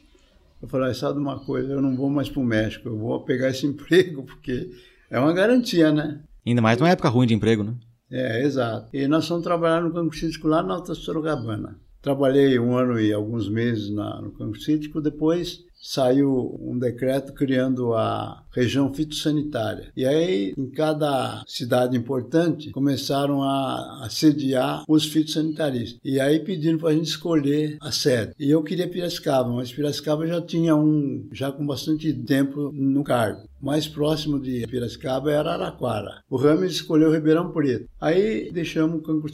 Eu falei, sabe uma coisa, eu não vou mais para o México, eu vou pegar esse emprego, porque é uma garantia, né? Ainda mais numa época ruim de emprego, né? É, exato. E nós fomos trabalhar no campo cítrico lá na Alta Sorocabana. Trabalhei um ano e alguns meses na, no campo cítrico, depois saiu um decreto criando a região fitossanitária. E aí, em cada cidade importante, começaram a, a sediar os fitossanitaristas. E aí pediram para a gente escolher a sede. E eu queria Piracicaba, mas Piracicaba já tinha um, já com bastante tempo no cargo mais próximo de Piracicaba era Araquara. O Rames escolheu Ribeirão Preto. Aí deixamos o campo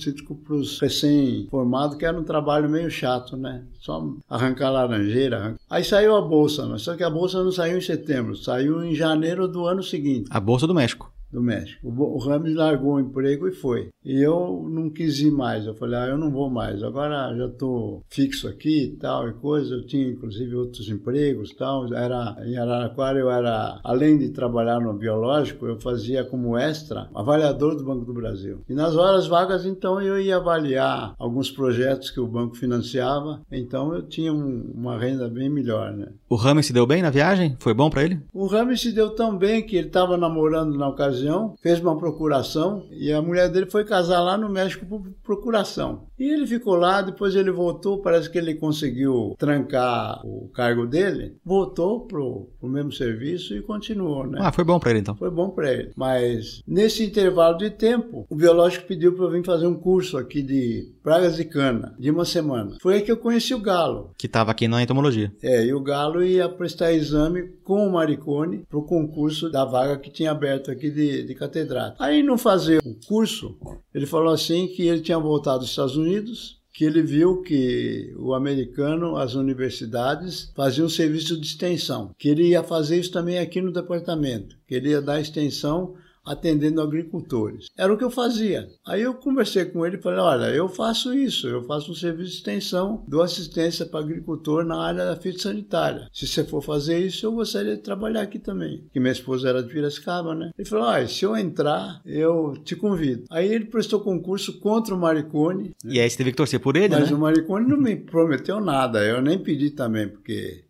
para os recém-formados, que era um trabalho meio chato, né? Só arrancar laranjeira. Arrancar. Aí saiu a bolsa, mas só que a bolsa não saiu em setembro, saiu em janeiro do ano seguinte. A bolsa do México do México. O Rames largou o emprego e foi. E eu não quis ir mais. Eu falei, ah, eu não vou mais. Agora já estou fixo aqui e tal e coisa. Eu tinha inclusive outros empregos e tal. Era, em Araraquara eu era, além de trabalhar no biológico, eu fazia como extra avaliador do Banco do Brasil. E nas horas vagas, então, eu ia avaliar alguns projetos que o banco financiava. Então eu tinha um, uma renda bem melhor, né? O Rames se deu bem na viagem? Foi bom para ele? O Rames se deu tão bem que ele estava namorando na ocasião ocasião, fez uma procuração e a mulher dele foi casar lá no México por procuração. E ele ficou lá, depois ele voltou, parece que ele conseguiu trancar o cargo dele, voltou pro, pro mesmo serviço e continuou, né? Ah, foi bom para ele então. Foi bom para ele. Mas nesse intervalo de tempo, o biológico pediu para eu vir fazer um curso aqui de pragas de cana, de uma semana. Foi aí que eu conheci o Galo. Que estava aqui na entomologia. É, e o Galo ia prestar exame com o Maricone para o concurso da vaga que tinha aberto aqui de de, catedrático. Aí, no fazer o curso, ele falou assim que ele tinha voltado dos Estados Unidos, que ele viu que o americano, as universidades, faziam serviço de extensão, que ele ia fazer isso também aqui no departamento, que ele ia dar extensão atendendo agricultores. Era o que eu fazia. Aí eu conversei com ele e falei: olha, eu faço isso, eu faço um serviço de extensão, dou assistência para agricultor na área da fitossanitária. Se você for fazer isso, eu gostaria de trabalhar aqui também. Que minha esposa era de Piracicaba, né? Ele falou: ah, se eu entrar, eu te convido. Aí ele prestou concurso contra o Maricone. E aí você teve que torcer por ele, Mas né? o Maricone não me prometeu nada, eu nem pedi também, porque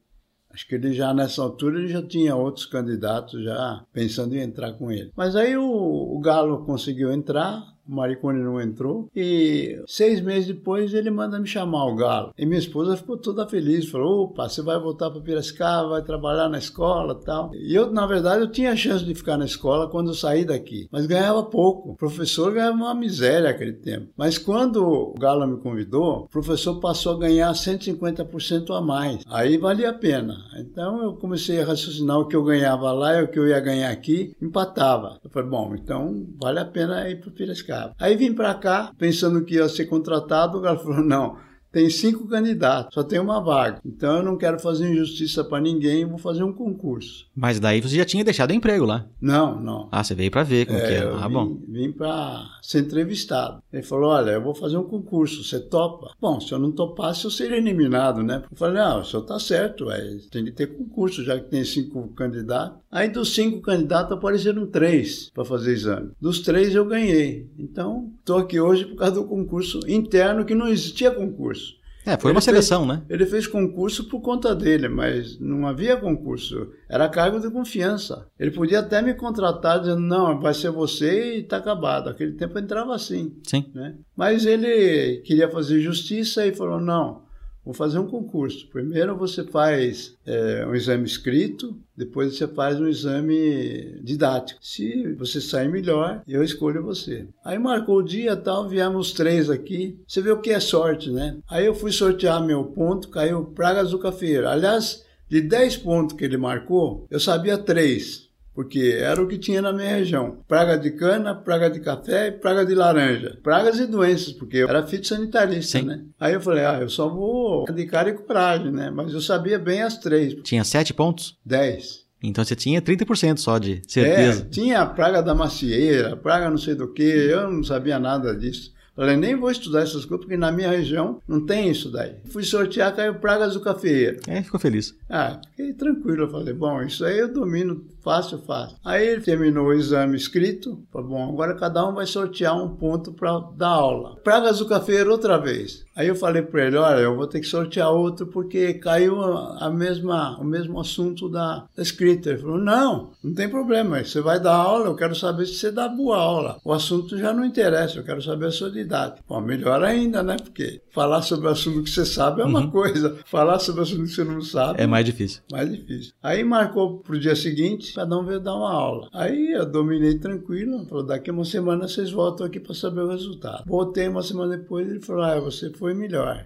acho que ele já nessa altura ele já tinha outros candidatos já pensando em entrar com ele. Mas aí o, o Galo conseguiu entrar, o Maricone não entrou, e seis meses depois ele manda me chamar o Galo. E minha esposa ficou toda feliz, falou, opa, você vai voltar para Piracicaba, vai trabalhar na escola tal. E eu, na verdade, eu tinha chance de ficar na escola quando eu saí daqui, mas ganhava pouco. O professor ganhava uma miséria naquele tempo. Mas quando o Galo me convidou, o professor passou a ganhar 150% a mais. Aí valia a pena. Então eu comecei a raciocinar o que eu ganhava lá e o que eu ia ganhar aqui, empatava. Eu falei, bom, então vale a pena ir para Piracicaba. Aí vim para cá, pensando que ia ser contratado, o Galo falou, não, tem cinco candidatos, só tem uma vaga. Então eu não quero fazer injustiça para ninguém, vou fazer um concurso. Mas daí você já tinha deixado o emprego lá. Não, não. Ah, você veio pra ver como que É, era. Ah, vim, bom. vim para ser entrevistado. Ele falou: Olha, eu vou fazer um concurso, você topa? Bom, se eu não topasse, eu seria eliminado, né? Eu falei: Não, o senhor tá certo, é, tem que ter concurso, já que tem cinco candidatos. Aí dos cinco candidatos apareceram três para fazer exame. Dos três eu ganhei. Então, estou aqui hoje por causa do concurso interno, que não existia concurso. É, foi Ele uma seleção, né? Ele fez concurso por conta dele, mas não havia concurso. Era cargo de confiança. Ele podia até me contratar dizendo, não, vai ser você e está acabado. Aquele tempo entrava assim. Sim. Né? Mas ele queria fazer justiça e falou, não, vou fazer um concurso. Primeiro você faz é, um exame escrito, depois você faz um exame didático. Se você sair melhor, eu escolho você. Aí marcou o dia tal, viemos três aqui. Você vê o que é sorte, né? Aí eu fui sortear meu ponto, caiu Pragas do Cafeiro. Aliás, de 10 pontos que ele marcou, eu sabia três porque era o que tinha na minha região. Praga de cana, praga de café e praga de laranja. Pragas e doenças, porque eu era fitossanitarista, Sim. né? Aí eu falei, ah, eu só vou de cara e coragem, né? Mas eu sabia bem as três. Tinha sete pontos. Dez. Então você tinha 30% só de É, certeza. tinha a praga da macieira, praga não sei do que, eu não sabia nada disso. Falei, nem vou estudar essas coisas, porque na minha região não tem isso daí. Fui sortear, caiu pragas do cafeeiro. É, ficou feliz. Ah, fiquei tranquilo. Eu falei, bom, isso aí eu domino fácil, fácil. Aí ele terminou o exame escrito. Falei, bom, agora cada um vai sortear um ponto para dar aula. Pragas do cafeiro outra vez. Aí eu falei para ele, olha, eu vou ter que sortear outro porque caiu a mesma, o mesmo assunto da, da escrita. Ele falou, não, não tem problema. Você vai dar aula, eu quero saber se você dá boa aula. O assunto já não interessa, eu quero saber a sua didática. Bom, melhor ainda, né? Porque falar sobre o assunto que você sabe é uma coisa. Falar sobre o assunto que você não sabe É mais difícil. mais difícil. Aí marcou pro dia seguinte, cada um veio dar uma aula. Aí eu dominei tranquilo, falou, daqui uma semana vocês voltam aqui para saber o resultado. Voltei uma semana depois, ele falou, ah, você foi melhor.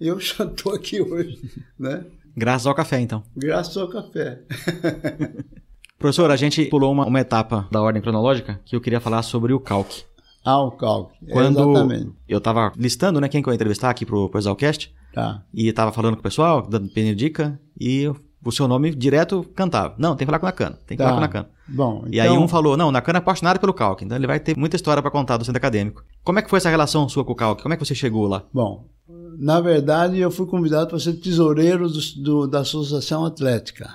E eu já tô aqui hoje, né? Graças ao café, então. Graças ao café. Professor, a gente pulou uma, uma etapa da ordem cronológica que eu queria falar sobre o calque. Ah, o cálculo. Quando Exatamente. eu tava listando, né, quem que eu ia entrevistar aqui pro, pro Exalcast, Tá. e tava falando com o pessoal, dando dica, e o seu nome direto cantava. Não, tem que falar com o Nakana, tem que Tá. falar com o Nakana. Bom, E aí então- um falou, não, o Nakana é apaixonado pelo calque, então ele vai ter muita história pra contar do centro acadêmico. Como é que foi essa relação sua com o calque? Como é que você chegou lá? Bom, na verdade eu fui convidado para ser tesoureiro do- do- da Associação Atlética.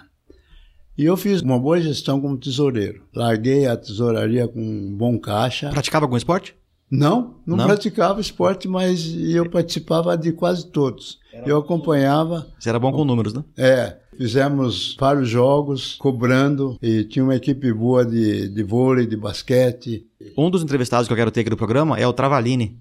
E eu fiz uma boa gestão como tesoureiro. Larguei a tesouraria com um bom caixa. Praticava algum esporte? Não, não, Não? praticava esporte, mas eu participava de quase todos. Eu acompanhava, Você era bom com números, né? é, fizemos vários jogos, cobrando, e tinha uma equipe boa de, de vôlei, de basquete. Um dos entrevistados que eu quero ter aqui do programa é o Travalini,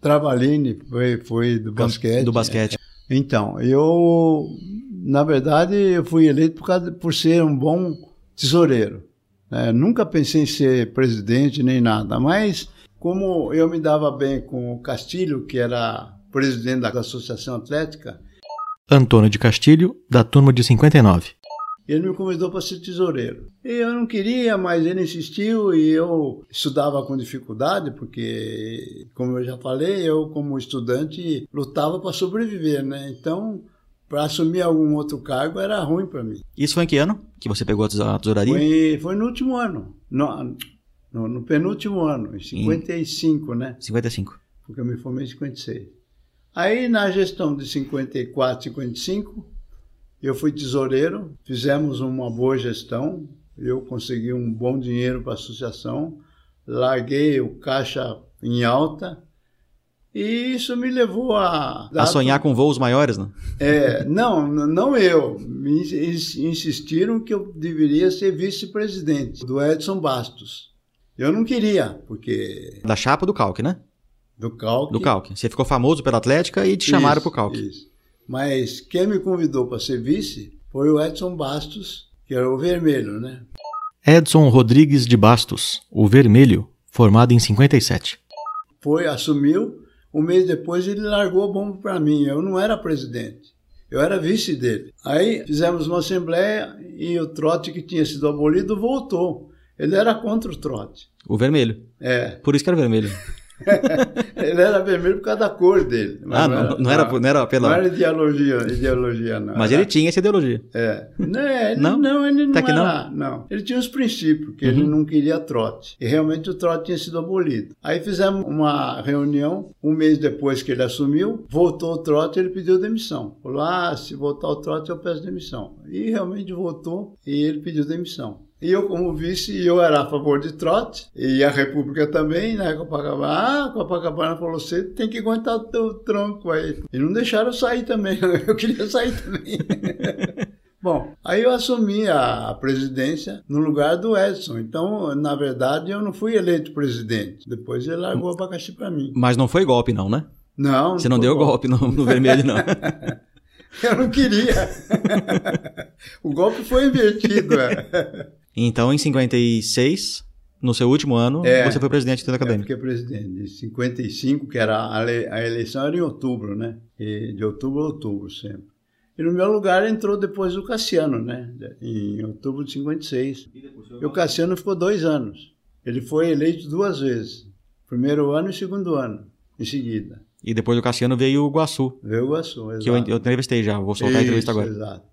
Travalini foi, foi do basquete. do basquete. Então, eu, na verdade, eu fui eleito por, causa, por ser um bom tesoureiro. né? nunca pensei em ser presidente nem nada, mas como eu me dava bem com o Castilho, que era presidente da Associação Atlética, Antônio de Castilho, da turma de 59. ele me convidou para ser tesoureiro. E eu não queria, mas ele insistiu e eu estudava com dificuldade, porque, como eu já falei, eu, como estudante, lutava para sobreviver, né? Então, para assumir algum outro cargo era ruim para mim. Isso foi em que ano que você pegou a tesouraria? Foi, foi no último ano. No, No, no penúltimo ano, em 55, né? 55. Porque eu me formei em 56. Aí, na gestão de 54, 55, eu fui tesoureiro, fizemos uma boa gestão, eu consegui um bom dinheiro para a associação, larguei o caixa em alta, e isso me levou a... A sonhar com voos maiores, né? É, não, não eu. Me ins- insistiram que eu deveria ser vice-presidente do Edson Bastos. Eu não queria, porque Da chapa do Calque, né? Do Calque... Do Calque. Você ficou famoso pela Atlética e te chamaram Isso, pro Calque. isso. Mas quem me convidou para ser vice foi o Edson Bastos, que era o vermelho, né? Edson Rodrigues de Bastos, o Vermelho, formado em 57. Foi, assumiu, um mês depois ele largou a bomba para mim. Eu não era presidente, eu era vice dele. Aí fizemos uma assembleia e o trote que tinha sido abolido voltou. Ele era contra o trote. O Vermelho. É, Por isso que era vermelho. ele era vermelho por causa da cor dele. Ah, não, não, era, não era pela. não era ideologia, ideologia não. Mas Era- ele tinha essa ideologia. É. Não, ele, Não? não? ele não Até que não? era. Não. Ele tinha os princípios, que ele Uhum. não queria trote. E realmente o trote tinha sido abolido. Aí fizemos uma reunião, um mês depois que ele assumiu, voltou o trote ele pediu demissão. Falou: ah, se voltar o trote eu peço demissão. E realmente voltou e ele pediu demissão. E eu, como vice, eu era a favor de trote, e a República também, né? Copacabana. Ah, Copacabana falou: você tem que aguentar o teu tronco aí. E não deixaram eu sair também, eu queria sair também. Bom, aí eu assumi a presidência no lugar do Edson. Então, na verdade, eu não fui eleito presidente. Depois ele largou o abacaxi para mim. Mas não foi golpe, não, né? Não. Você não foi deu golpe no, no vermelho, não. Eu não queria. o golpe foi invertido. é. Então, em 56, no seu último ano, É. você foi presidente do Centro Eu Acadêmico. fiquei presidente de 55, que era a, a eleição era em outubro, né? E de outubro a outubro sempre. E no meu lugar entrou depois o Cassiano, né? Em outubro de 56. E o Cassiano ficou dois anos. Ele foi eleito duas vezes. Primeiro ano e segundo ano, em seguida. E depois do Cassiano veio o Guaçu, Veio o Guaçu, exato. que eu, eu entrevistei já. Vou soltar a entrevista Isso, agora. Exato.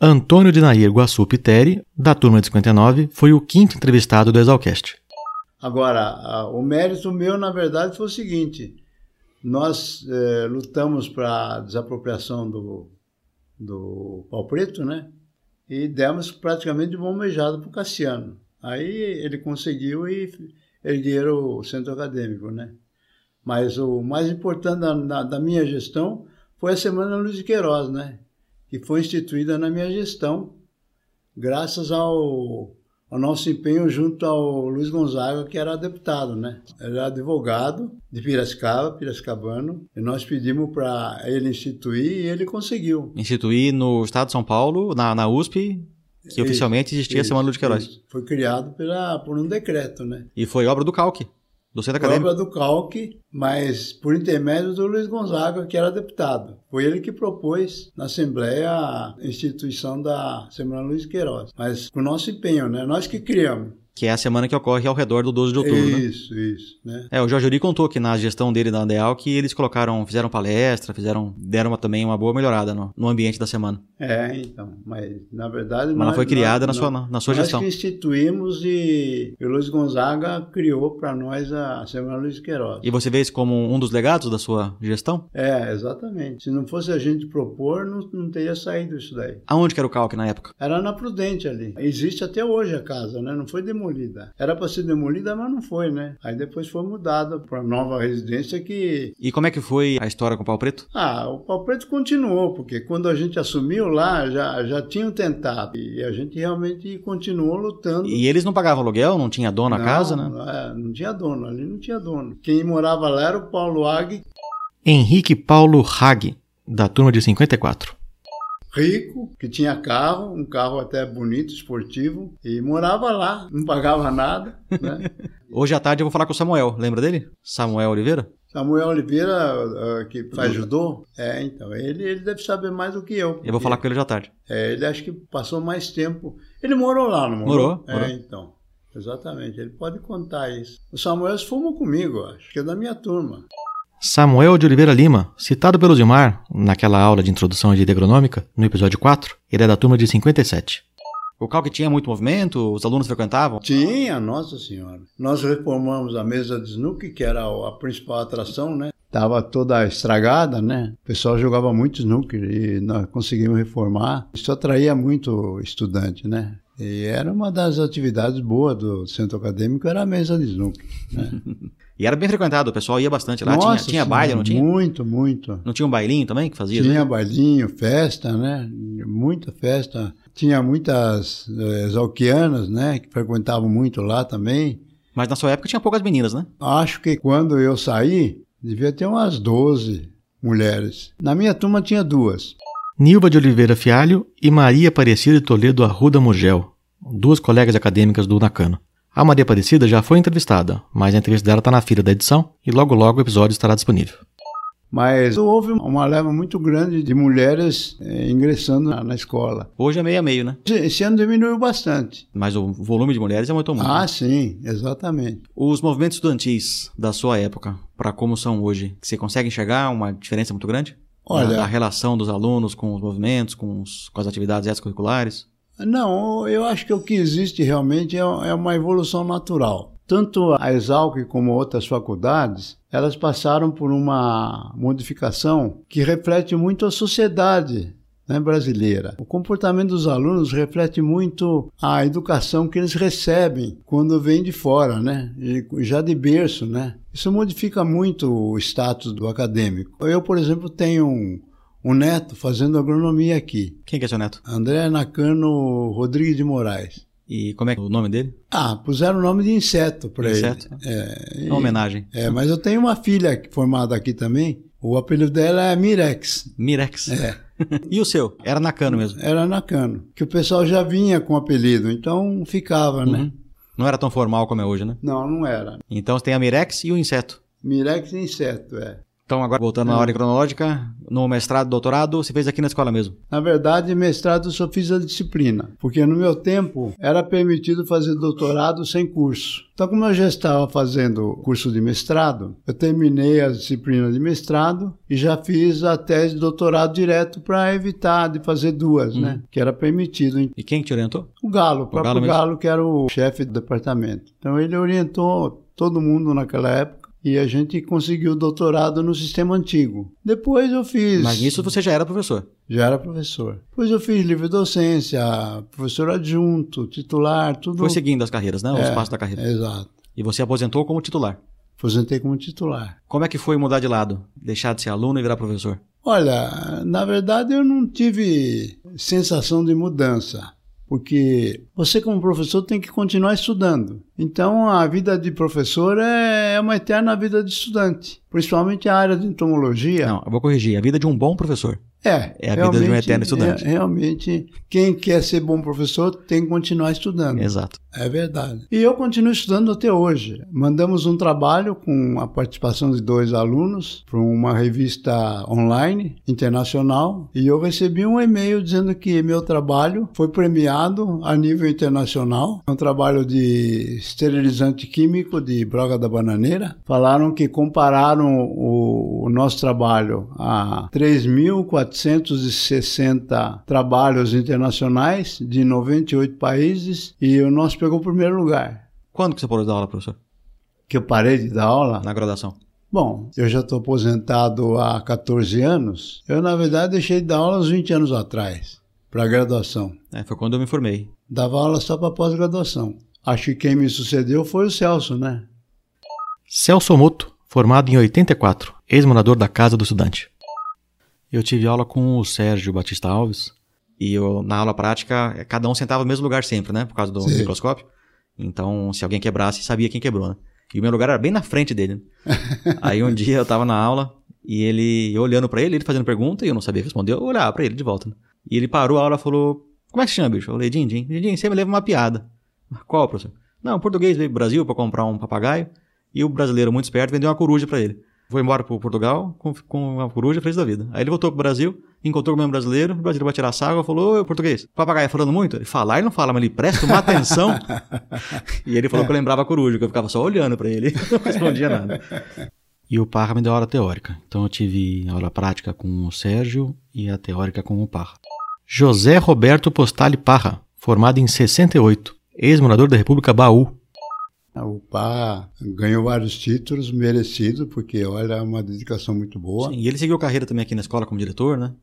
Antônio de Nair Guaçu Piteri, da turma de 59, foi o quinto entrevistado do Exalcast. Agora, o mérito meu, na verdade, foi o seguinte: nós eh, lutamos para a desapropriação do, do pau preto, né? E demos praticamente de mão beijada para o Cassiano. Aí ele conseguiu e ergueram o centro acadêmico, né? Mas o mais importante da, da- da minha gestão foi a Semana Luiz de Queiroz, né? Que foi instituída na minha gestão, graças ao ao nosso empenho junto ao Luiz Gonzaga, que era deputado, né? Era advogado de Piracicaba, piracicabano, e nós pedimos para ele instituir e ele conseguiu. Instituí no estado de São Paulo, na, na USP, que oficialmente existia a Isso, Semana Luz de Queiroz. Foi criado pela, por um decreto, né? E foi obra do Calque, do Centro Acadêmico. obra do Calque, mas por intermédio do Luiz Gonzaga, que era deputado. Foi ele que propôs na Assembleia a instituição da Semana Luiz Queiroz. Mas com o nosso empenho, né? Nós que criamos. Que é a semana que ocorre ao redor do 12 de outubro, né? Isso, isso, né? É, o Jorge Uri contou que na gestão dele da Andeal que eles colocaram, fizeram palestra, fizeram, deram uma- também uma boa melhorada no, no ambiente da semana. É, então, mas na verdade... Mas ela nós- foi criada nós- na sua, na, na sua nós gestão. que instituímos e o Luiz Gonzaga criou para nós a Semana Luiz Queiroz. E você vê isso como um dos legados da sua gestão? É, exatamente. Se não fosse a gente propor, não, não teria saído isso daí. Aonde que era o Calque na época? Era na Prudente ali. Existe até hoje a casa, né? Não foi demolida. Era para ser demolida, mas não foi, né? Aí depois foi mudada para nova residência que E como é que foi a história com o Pau Preto? Ah, o pau preto continuou, porque quando a gente assumiu lá, já, já tinham tentado. E a gente realmente continuou lutando. E eles não pagavam aluguel, não tinha dono a Não, casa, né? é, não tinha dono, ali não tinha dono. Quem morava lá era o Paulo Ag, Henrique Paulo Hag, da turma de 54. Rico, que tinha carro, um carro até bonito, esportivo, e morava lá, não pagava nada, né? Hoje à tarde eu vou falar com o Samuel, lembra dele? Samuel Oliveira? Samuel Oliveira, ah, que faz judô, é, então, ele, ele deve saber mais do que eu. Eu vou falar com ele à tarde. é, ele acho que passou mais tempo. Ele morou lá, não morou? Morou, É, morou. então. Exatamente, ele pode contar isso. O Samuel se fumou comigo, acho, que é da minha turma. Samuel de Oliveira Lima, citado pelo Gilmar naquela aula de introdução à vida agronômica, no episódio 4, ele é da turma de 57. O CALC tinha muito movimento? Os alunos frequentavam? Tinha, nossa senhora. Nós reformamos a mesa de snooker, que era a principal atração, né? Tava toda estragada, né? O pessoal jogava muito snooker e nós conseguimos reformar. Isso atraía muito estudante, né? E era uma das atividades boas do centro acadêmico, era a mesa de snooker. Né? E era bem frequentado, o pessoal ia bastante lá. Nossa tinha tinha baile, não tinha? Muito, muito. Não tinha um bailinho também que fazia? Tinha né? bailinho, festa, né? Muita festa. Tinha muitas exalquianas, né? Que frequentavam muito lá também. Mas na sua época tinha poucas meninas, né? Acho que quando eu saí, devia ter umas 12 mulheres. Na minha turma tinha duas. Nilva de Oliveira Fialho e Maria Aparecida de Toledo Arruda Mugel, duas colegas acadêmicas do Nakano. A Maria Aparecida já foi entrevistada, mas a entrevista dela está na fila da edição e logo logo o episódio estará disponível. Mas houve uma leva muito grande de mulheres eh, ingressando na, na escola. Hoje é meio a meio, né? Esse ano diminuiu bastante. Mas o volume de mulheres aumentou muito. Ah, sim, exatamente. Os movimentos estudantis da sua época, para como são hoje, você consegue enxergar uma diferença muito grande? Olha- Da, da relação dos alunos com os movimentos, com, os- com as atividades extracurriculares? Não, eu acho que o que existe realmente é é uma evolução natural. Tanto a Exalc como outras faculdades, elas passaram por uma modificação que reflete muito a sociedade né, brasileira. O comportamento dos alunos reflete muito a educação que eles recebem quando vêm de fora, né? Já de berço, né? Isso modifica muito o status do acadêmico. Eu, por exemplo, tenho um, um neto fazendo agronomia aqui. Quem que é seu neto? André Nakano Rodrigues de Moraes. E como é é o nome dele? Ah, puseram o nome de inseto para ele. Inseto? É, É e- uma homenagem. é, mas eu tenho uma filha formada aqui também. O apelido dela é Mirex. Mirex. É, E o seu? Era Nakano mesmo. era Nakano. Que o pessoal já vinha com o apelido, então ficava, né? Uhum. Não era tão formal como é hoje, né? Não, não era. Então você tem a Mirex e o inseto. Mirex e inseto, é. Então, agora voltando na ordem cronológica, no mestrado, doutorado, você fez aqui na escola mesmo. Na verdade, mestrado eu só fiz a disciplina, porque no meu tempo era permitido fazer doutorado sem curso. Então, como eu já estava fazendo curso de mestrado, eu terminei a disciplina de mestrado e já fiz a tese de doutorado direto para evitar de fazer duas, né? Que era permitido. E quem que te orientou? O Galo, o próprio Galo Galo, que era o chefe do departamento. Então, ele orientou todo mundo naquela época. E a gente conseguiu o doutorado no sistema antigo. Depois eu fiz. Mas nisso você já era professor. Já era professor. Depois eu fiz livre docência, professor adjunto, titular, tudo. Foi seguindo as carreiras, né? Os É, passos da carreira. Exato. E você aposentou como titular. Aposentei como titular. Como é que foi mudar de lado? Deixar de ser aluno e virar professor? Olha, na verdade eu não tive sensação de mudança, porque você como professor tem que continuar estudando. Então a vida de professor é é uma eterna vida de estudante, principalmente a área de entomologia. Não, eu vou corrigir. A vida de um bom professor. É, É a vida de um eterno estudante. é- realmente, quem quer ser bom professor tem que continuar estudando. Exato. É verdade. E eu continuo estudando até hoje. Mandamos um trabalho com a participação de dois alunos para uma revista online internacional e eu recebi um e-mail dizendo que meu trabalho foi premiado a nível internacional. É um trabalho de esterilizante químico de broga da bananeira. Falaram que compararam o, o nosso trabalho a 3.460 trabalhos internacionais de 98 países e o nosso pegou o primeiro lugar. Quando que você parou de dar aula, professor? Que eu parei de dar aula? Na graduação. Bom, eu já estou aposentado há 14 anos. Eu, na verdade, deixei de dar aula uns 20 anos atrás, para graduação. É, foi quando eu me formei. Dava aula só para pós-graduação. Acho que quem me sucedeu foi o Celso, né? Celso Moto, formado em 84, ex-morador da Casa do Estudante. Eu tive aula com o Sérgio Batista Alves e eu, na aula prática, cada um sentava no mesmo lugar sempre, né? Por causa do Sim. microscópio. Então, se alguém quebrasse, sabia quem quebrou, né? E o meu lugar era bem na frente dele. né? Aí um dia eu tava na aula e ele eu olhando pra ele, ele fazendo pergunta e eu não sabia responder, eu olhava pra ele de volta. Né? E ele parou a aula e falou: Como é que se chama, bicho? Eu falei: Dindim. Dindim, você me leva uma piada. Qual, professor? Não, o português veio pro Brasil pra comprar um papagaio e o brasileiro, muito esperto, vendeu uma coruja pra ele. Foi embora pro Portugal com, com uma coruja feliz da vida. Aí ele voltou pro Brasil, encontrou com o mesmo brasileiro, o brasileiro vai tirar saco, falou, ô, português, o papagaio falando muito? Ele fala, ele não fala, mas ele presta uma atenção. e ele falou que eu lembrava a coruja, que eu ficava só olhando pra ele, não respondia nada. E o Parra me deu aula teórica. Então eu tive aula prática com o Sérgio e a teórica com o Parra. José Roberto Postali Parra, Formado em 68, ex-morador da República Baú. O Pá ganhou vários títulos merecidos, porque olha, é uma dedicação muito boa. Sim, e ele seguiu carreira também aqui na escola como diretor, né?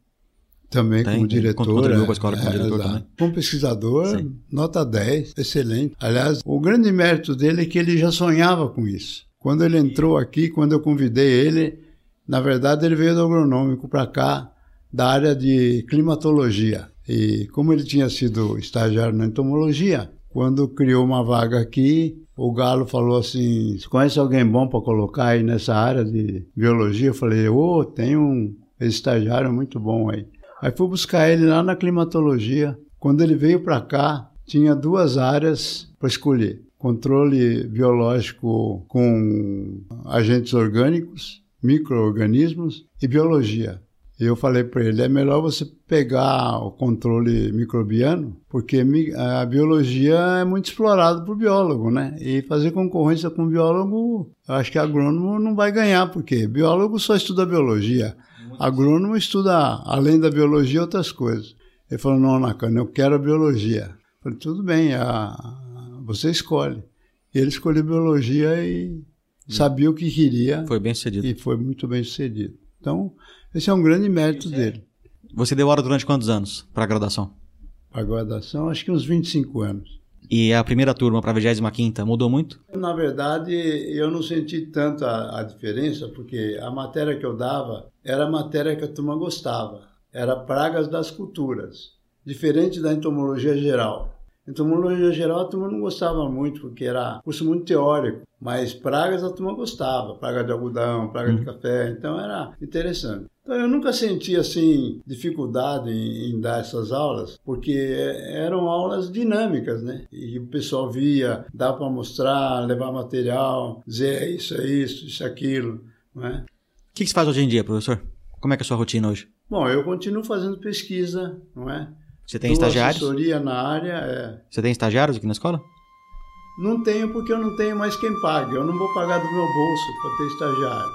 Também Tem, como tem. diretor. Contribuiu é, com a escola como é, diretor exato. também. Como pesquisador, Sim. nota 10, excelente. Aliás, o grande mérito dele é que ele já sonhava com isso. Quando ele entrou aqui, quando eu convidei ele, na verdade ele veio do agronômico para cá, da área de climatologia. E como ele tinha sido estagiário na entomologia, quando criou uma vaga aqui, o Galo falou assim: Você conhece alguém bom para colocar aí nessa área de biologia? Eu falei: Ô, tem um estagiário muito bom aí. Aí fui buscar ele lá na climatologia. Quando ele veio para cá, tinha duas áreas para escolher: controle biológico com agentes orgânicos, micro-organismos e biologia. Eu falei para ele: é melhor você pegar o controle microbiano, porque a biologia é muito explorada por biólogo, né? E fazer concorrência com biólogo, eu acho que agrônomo não vai ganhar, porque biólogo só estuda biologia. Agrônomo estuda, além da biologia, outras coisas. Ele falou: não, Nakano, eu quero a biologia. Eu falei: tudo bem, a- você escolhe. Ele escolheu biologia e sabia o que queria Foi bem sucedido. e foi muito bem sucedido. Então, esse é um grande mérito dele. Você deu aula durante quantos anos para a graduação? A graduação, acho que uns 25 anos. E a primeira turma para a 25 mudou muito? Na verdade, eu não senti tanto a, a diferença, porque a matéria que eu dava era a matéria que a turma gostava. Era pragas das culturas, diferente da entomologia geral. Entomologia geral a turma não gostava muito, porque era curso muito teórico, mas pragas a turma gostava, praga de algodão, praga de café, então era interessante. Então eu nunca senti assim dificuldade em, em dar essas aulas, porque eram aulas dinâmicas, né? E o pessoal via, dá para mostrar, levar material, dizer é isso, é isso, isso, é aquilo, não é? O que, que você faz hoje em dia, professor? Como é que é a sua rotina hoje? Bom, eu continuo fazendo pesquisa, não é? Você tem Dou estagiários? assessoria na área, é. Você tem estagiários aqui na escola? Não tenho porque eu não tenho mais quem pague. Eu não vou pagar do meu bolso para ter estagiário.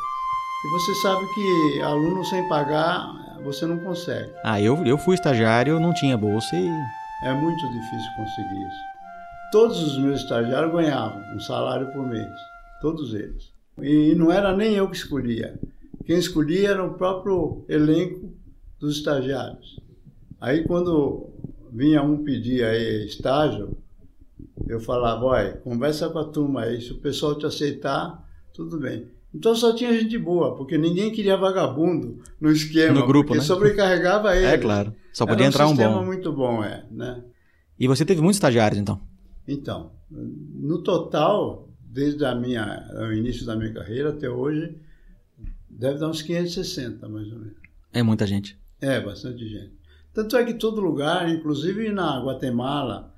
E você sabe que aluno sem pagar, você não consegue. Ah, eu, eu fui estagiário, não tinha bolsa e É muito difícil conseguir isso. Todos os meus estagiários ganhavam um salário por mês. Todos eles. E não era nem eu que escolhia. Quem escolhia era o próprio elenco dos estagiários. Aí quando vinha um pedir aí estágio, eu falava, olha, conversa com a turma aí, se o pessoal te aceitar, tudo bem. Então só tinha gente boa, porque ninguém queria vagabundo no esquema, No grupo, porque né? sobrecarregava ele. É claro. Só Era podia entrar um sistema bom. muito bom, é, né? E você teve muitos estagiários, então? Então, no total, desde a minha, o início da minha carreira até hoje, deve dar uns 560, mais ou menos. É muita gente. É, bastante gente. Tanto é que todo lugar, inclusive na Guatemala,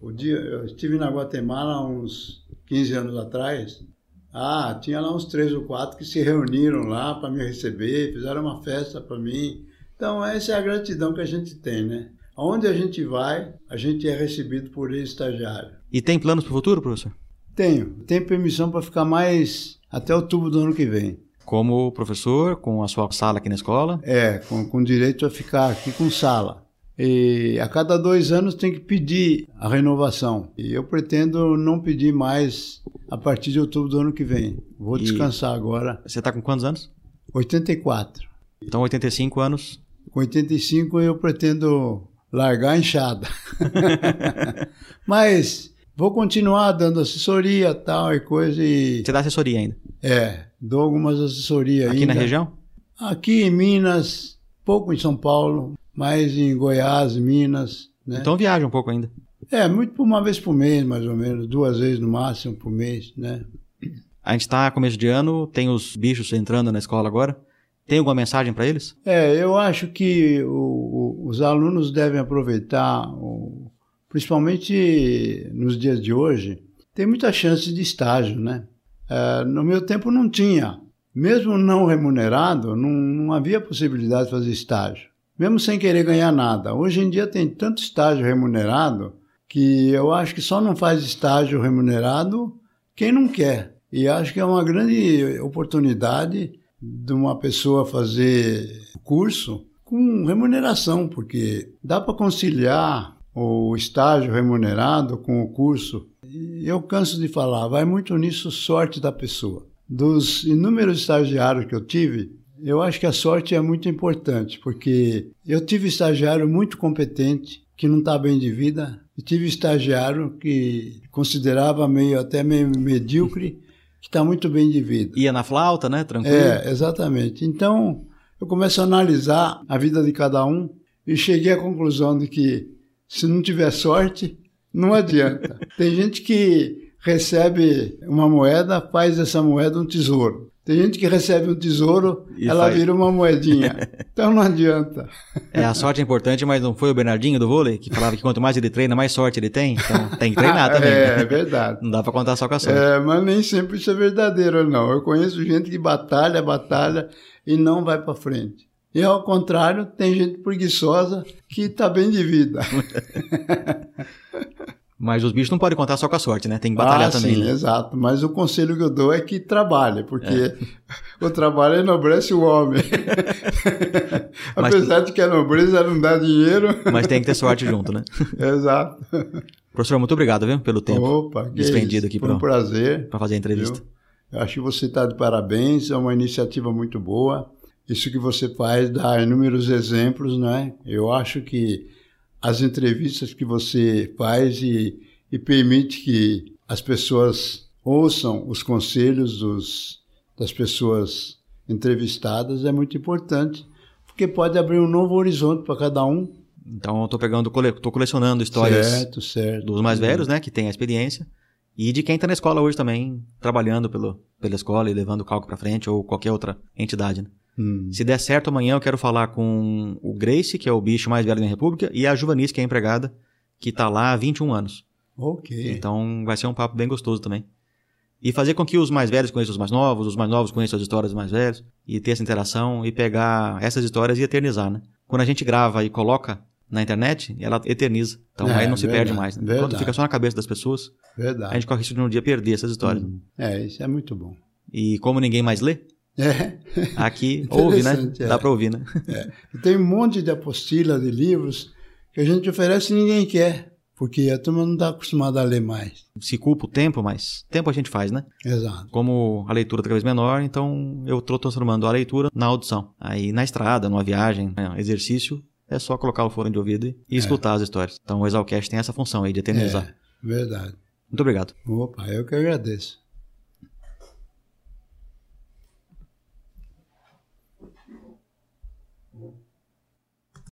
o dia, eu estive na Guatemala há uns 15 anos atrás, ah, tinha lá uns três ou quatro que se reuniram lá para me receber, fizeram uma festa para mim. Então, essa é a gratidão que a gente tem, né? Aonde a gente vai, a gente é recebido por ex-estagiário. E tem planos para o futuro, professor? Tenho. Tenho permissão para ficar mais até outubro do ano que vem. Como professor, com a sua sala aqui na escola? É, com, com direito a ficar aqui com sala. E a cada dois anos tem que pedir a renovação. E eu pretendo não pedir mais a partir de outubro do ano que vem. Vou E- descansar agora. Você está com quantos anos? 84. Então, 85 anos. Com 85 eu pretendo largar a enxada. Mas vou continuar dando assessoria tal e coisa e Você dá assessoria ainda? É, dou algumas assessorias Aqui ainda. na região? Aqui em Minas, pouco em São Paulo, mais em Goiás, Minas, né? Então viaja um pouco ainda. É, muito por uma vez por mês, mais ou menos, duas vezes no máximo por mês, né? A gente está começo de ano, tem os bichos entrando na escola agora. Tem alguma mensagem para eles? É, eu acho que o- o- os alunos devem aproveitar, o- principalmente nos dias de hoje, tem muita chance de estágio, né? É, no meu tempo não tinha. Mesmo não remunerado, não, não havia possibilidade de fazer estágio. Mesmo sem querer ganhar nada. Hoje em dia tem tanto estágio remunerado que eu acho que só não faz estágio remunerado quem não quer. E acho que é uma grande oportunidade de uma pessoa fazer curso com remuneração, porque dá para conciliar o estágio remunerado com o curso, eu canso de falar, vai muito nisso sorte da pessoa. Dos inúmeros estagiários que eu tive, eu acho que a sorte é muito importante, porque eu tive estagiário muito competente, que não está bem de vida, e tive estagiário que considerava meio até meio medíocre, que está muito bem de vida. Ia na flauta, né? Tranquilo. É, exatamente. Então, eu começo a analisar a vida de cada um e cheguei à conclusão de que se não tiver sorte, não adianta. Tem gente que recebe uma moeda, faz essa moeda um tesouro. Tem gente que recebe um tesouro, E ela faz. vira uma moedinha. Então não adianta. É, a sorte é importante, mas não foi o Bernardinho do vôlei que falava que quanto mais ele treina, mais sorte ele tem? Então tem que treinar também. É, né? é verdade. Não dá pra contar só com a sorte. É, mas nem sempre isso é verdadeiro, não. Eu conheço gente que batalha, batalha e não vai para frente. E ao contrário, tem gente preguiçosa que está bem de vida. Mas os bichos não podem contar só com a sorte, né? Tem que batalhar ah, também. sim, né? exato. Mas o conselho que eu dou é que trabalhe, porque o trabalho enobrece o homem. Mas- Apesar de que a nobreza não dá dinheiro. Mas tem que ter sorte junto, né? exato. Professor, muito obrigado, viu? Pelo tempo Opa, que despendido isso. aqui Foi pra, um prazer. pra fazer a entrevista. Eu acho que você está de parabéns, é uma iniciativa muito boa. Isso que você faz dá inúmeros exemplos, né? Eu acho que as entrevistas que você faz e, e permite que as pessoas ouçam os conselhos dos, das pessoas entrevistadas é muito importante, porque pode abrir um novo horizonte para cada um. Então eu tô pegando, tô colecionando histórias certo, certo. dos mais velhos, né? Que tem a experiência. E de quem tá na escola hoje também, trabalhando pelo, pela escola e levando o cálculo pra frente, ou qualquer outra entidade, né? Hum. Se der certo, amanhã eu quero falar com o Grace, que é o bicho mais velho da República, e a Juvanice, que é a empregada, que tá lá há 21 anos. Ok. Então vai ser um papo bem gostoso também. E fazer com que os mais velhos conheçam os mais novos, os mais novos conheçam as histórias dos mais velhos, e ter essa interação e pegar essas histórias e eternizar, né? Quando a gente grava e coloca na internet, ela eterniza. Então É, aí não se verdade, perde mais. Né? verdade. Quando fica só na cabeça das pessoas, Verdade. a gente corre risco de um dia perder essas histórias. Hum. É, isso é muito bom. E como ninguém mais lê, É. aqui ouve, né? É. Dá pra ouvir, né? E Tem um monte de apostila, de livros que a gente oferece e ninguém quer, porque a turma não está acostumada a ler mais. Se culpa o tempo, mas tempo a gente faz, né? Exato. Como a leitura tá cada vez menor, então eu tô transformando a leitura na audição. Aí na estrada, numa viagem, né, exercício, é só colocar o fone de ouvido e, e escutar as histórias. Então o Exalcast tem essa função aí de eternizar. É, verdade. Muito obrigado. Opa, eu que agradeço.